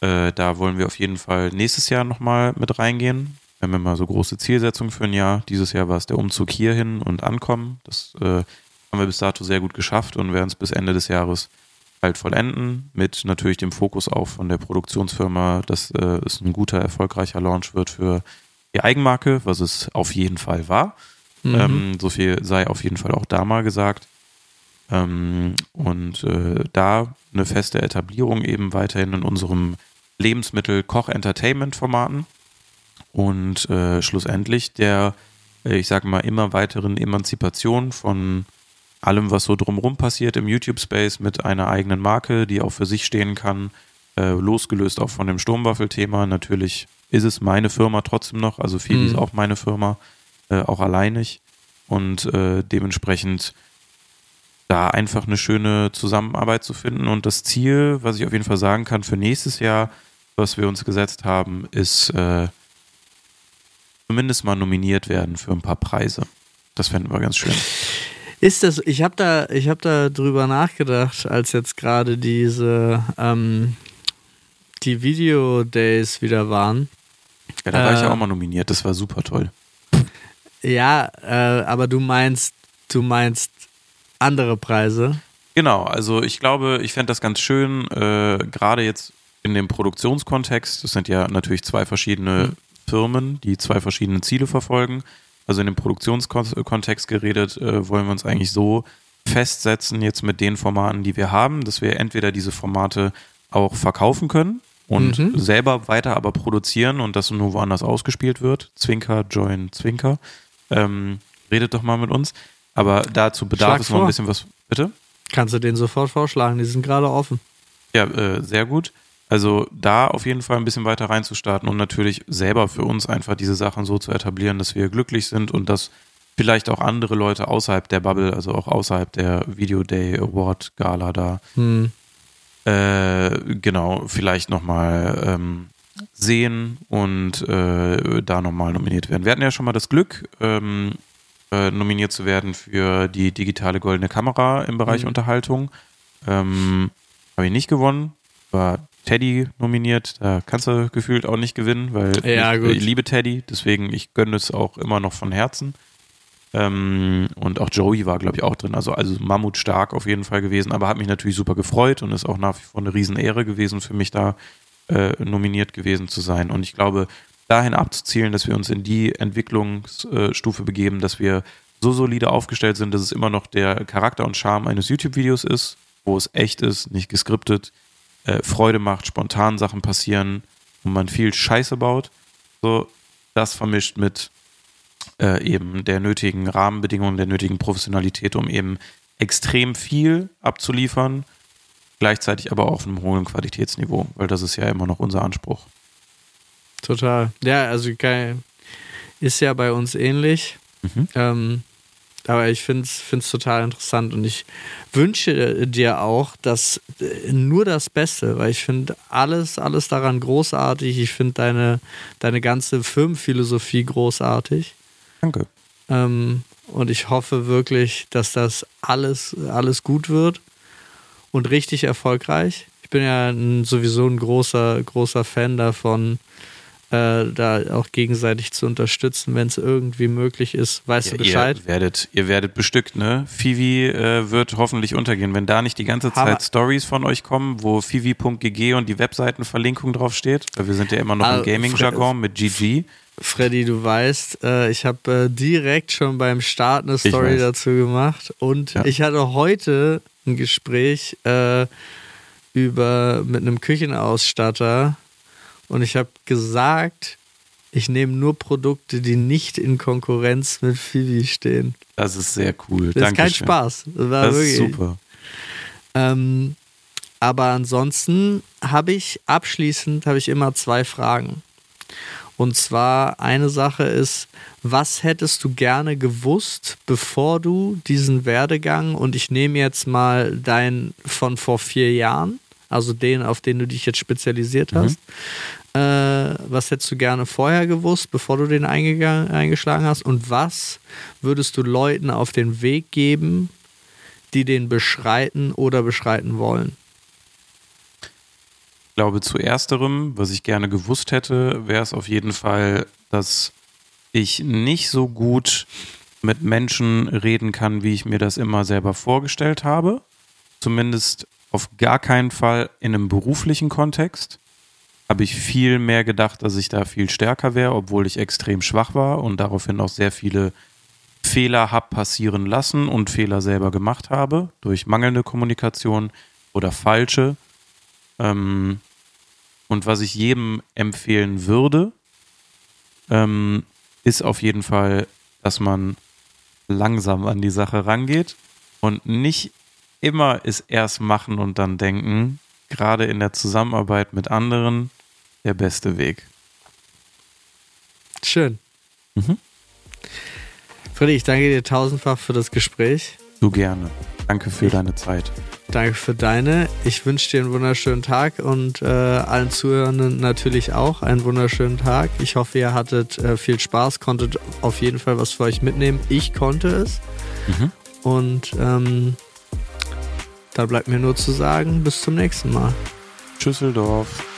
Äh, da wollen wir auf jeden Fall nächstes Jahr nochmal mit reingehen. Wir haben immer so große Zielsetzungen für ein Jahr. Dieses Jahr war es der Umzug hierhin und Ankommen. Das äh, haben wir bis dato sehr gut geschafft und werden es bis Ende des Jahres halt vollenden, mit natürlich dem Fokus auch von der Produktionsfirma, dass äh, es ein guter, erfolgreicher Launch wird für die Eigenmarke, was es auf jeden Fall war. Mhm. Ähm, so viel sei auf jeden Fall auch da mal gesagt. Ähm, und äh, da eine feste Etablierung eben weiterhin in unserem Lebensmittel-Koch-Entertainment-Formaten und äh, schlussendlich der, äh, ich sage mal, immer weiteren Emanzipation von allem, was so drumherum passiert im YouTube-Space mit einer eigenen Marke, die auch für sich stehen kann, äh, losgelöst auch von dem Sturmwaffel-Thema. Natürlich ist es meine Firma trotzdem noch, also Phoebe Mhm. ist auch meine Firma, äh, auch alleinig und äh, dementsprechend da einfach eine schöne Zusammenarbeit zu finden und das Ziel, was ich auf jeden Fall sagen kann für nächstes Jahr, was wir uns gesetzt haben, ist äh, zumindest mal nominiert werden für ein paar Preise. Das fänden wir ganz schön. Ist das, ich habe da, ich habe da drüber nachgedacht, als jetzt gerade diese, ähm, die Video Days wieder waren. Ja, da war ich Äh. ja auch mal nominiert, das war super toll. Ja, äh, aber du meinst, du meinst andere Preise. Genau, also ich glaube, ich fände das ganz schön, äh, gerade jetzt in dem Produktionskontext, das sind ja natürlich zwei verschiedene Firmen, die zwei verschiedene Ziele verfolgen. Also in dem Produktionskontext geredet, äh, wollen wir uns eigentlich so festsetzen jetzt mit den Formaten, die wir haben, dass wir entweder diese Formate auch verkaufen können und Mhm. selber weiter aber produzieren und das nur woanders ausgespielt wird. Zwinker, Join, Zwinker. Ähm, redet doch mal mit uns. Aber dazu bedarf Schlag es noch ein bisschen was. Bitte? Kannst du den sofort vorschlagen, die sind gerade offen. Ja, äh, sehr gut. Also da auf jeden Fall ein bisschen weiter reinzustarten und natürlich selber für uns einfach diese Sachen so zu etablieren, dass wir glücklich sind und dass vielleicht auch andere Leute außerhalb der Bubble, also auch außerhalb der Video Day Award Gala da, Hm. äh, genau, vielleicht nochmal ähm, sehen und äh, da nochmal nominiert werden. Wir hatten ja schon mal das Glück, ähm, äh, nominiert zu werden für die digitale goldene Kamera im Bereich Mhm. Unterhaltung. Ähm, Habe ich nicht gewonnen, war Teddy nominiert. Da kannst du gefühlt auch nicht gewinnen, weil Ja, ich, ich liebe Teddy, deswegen ich gönne es auch immer noch von Herzen. Ähm, und auch Joey war, glaube ich, auch drin. Also, also Mammut stark auf jeden Fall gewesen, aber hat mich natürlich super gefreut und ist auch nach wie vor eine Riesenehre gewesen für mich, da äh, nominiert gewesen zu sein. Und ich glaube, dahin abzuzielen, dass wir uns in die Entwicklungsstufe begeben, dass wir so solide aufgestellt sind, dass es immer noch der Charakter und Charme eines YouTube-Videos ist, wo es echt ist, nicht geskriptet, äh, Freude macht, spontan Sachen passieren und man viel Scheiße baut. So, das vermischt mit äh, eben der nötigen Rahmenbedingungen, der nötigen Professionalität, um eben extrem viel abzuliefern, gleichzeitig aber auch auf einem hohen Qualitätsniveau, weil das ist ja immer noch unser Anspruch. Total. Ja, also geil. Ist ja bei uns ähnlich. Mhm. Ähm, aber ich finde es total interessant und ich wünsche dir auch dass äh, nur das Beste, weil ich finde alles, alles daran großartig. Ich finde deine, deine ganze Firmenphilosophie großartig. Danke. Ähm, und ich hoffe wirklich, dass das alles, alles gut wird und richtig erfolgreich. Ich bin ja ein, sowieso ein großer, großer Fan davon, äh, da auch gegenseitig zu unterstützen, wenn es irgendwie möglich ist. Weißt ja, du Bescheid? Ihr werdet, ihr werdet bestückt, ne? Fivi äh, wird hoffentlich untergehen. Wenn da nicht die ganze Zeit Stories von euch kommen, wo fivi.gg und die Webseitenverlinkung drauf steht, weil wir sind ja immer noch also, im Gaming-Jargon mit GG. Freddy, du weißt, äh, ich habe äh, direkt schon beim Start eine Story dazu gemacht und ja. ich hatte heute ein Gespräch äh, über mit einem Küchenausstatter und ich habe gesagt, ich nehme nur Produkte, die nicht in Konkurrenz mit Phoebe stehen. Das ist sehr cool. Das ist kein Spaß. Das, das ist super. Ähm, aber ansonsten habe ich abschließend habe ich immer zwei Fragen. Und zwar eine Sache ist, was hättest du gerne gewusst, bevor du diesen Werdegang und ich nehme jetzt mal dein von vor vier Jahren also den, auf den du dich jetzt spezialisiert mhm. hast. Mhm. Äh, was hättest du gerne vorher gewusst, bevor du den eingeschlagen hast? Und was würdest du Leuten auf den Weg geben, die den beschreiten oder beschreiten wollen? Ich glaube, zu ersterem, was ich gerne gewusst hätte, wäre es auf jeden Fall, dass ich nicht so gut mit Menschen reden kann, wie ich mir das immer selber vorgestellt habe. Zumindest auf gar keinen Fall in einem beruflichen Kontext. Habe ich viel mehr gedacht, dass ich da viel stärker wäre, obwohl ich extrem schwach war und daraufhin auch sehr viele Fehler habe passieren lassen und Fehler selber gemacht habe durch mangelnde Kommunikation oder falsche. Ähm, und was ich jedem empfehlen würde, ähm, ist auf jeden Fall, dass man langsam an die Sache rangeht und nicht immer ist erst machen und dann denken, gerade in der Zusammenarbeit mit anderen, der beste Weg. Schön. Mhm. Freddy, ich danke dir tausendfach für das Gespräch. Du gerne. Danke für deine Zeit. Danke für deine. Ich wünsche dir einen wunderschönen Tag und äh, allen Zuhörenden natürlich auch einen wunderschönen Tag. Ich hoffe, ihr hattet äh, viel Spaß, konntet auf jeden Fall was für euch mitnehmen. Ich konnte es. Mhm. Und ähm, da bleibt mir nur zu sagen, bis zum nächsten Mal. Tschüsseldorf.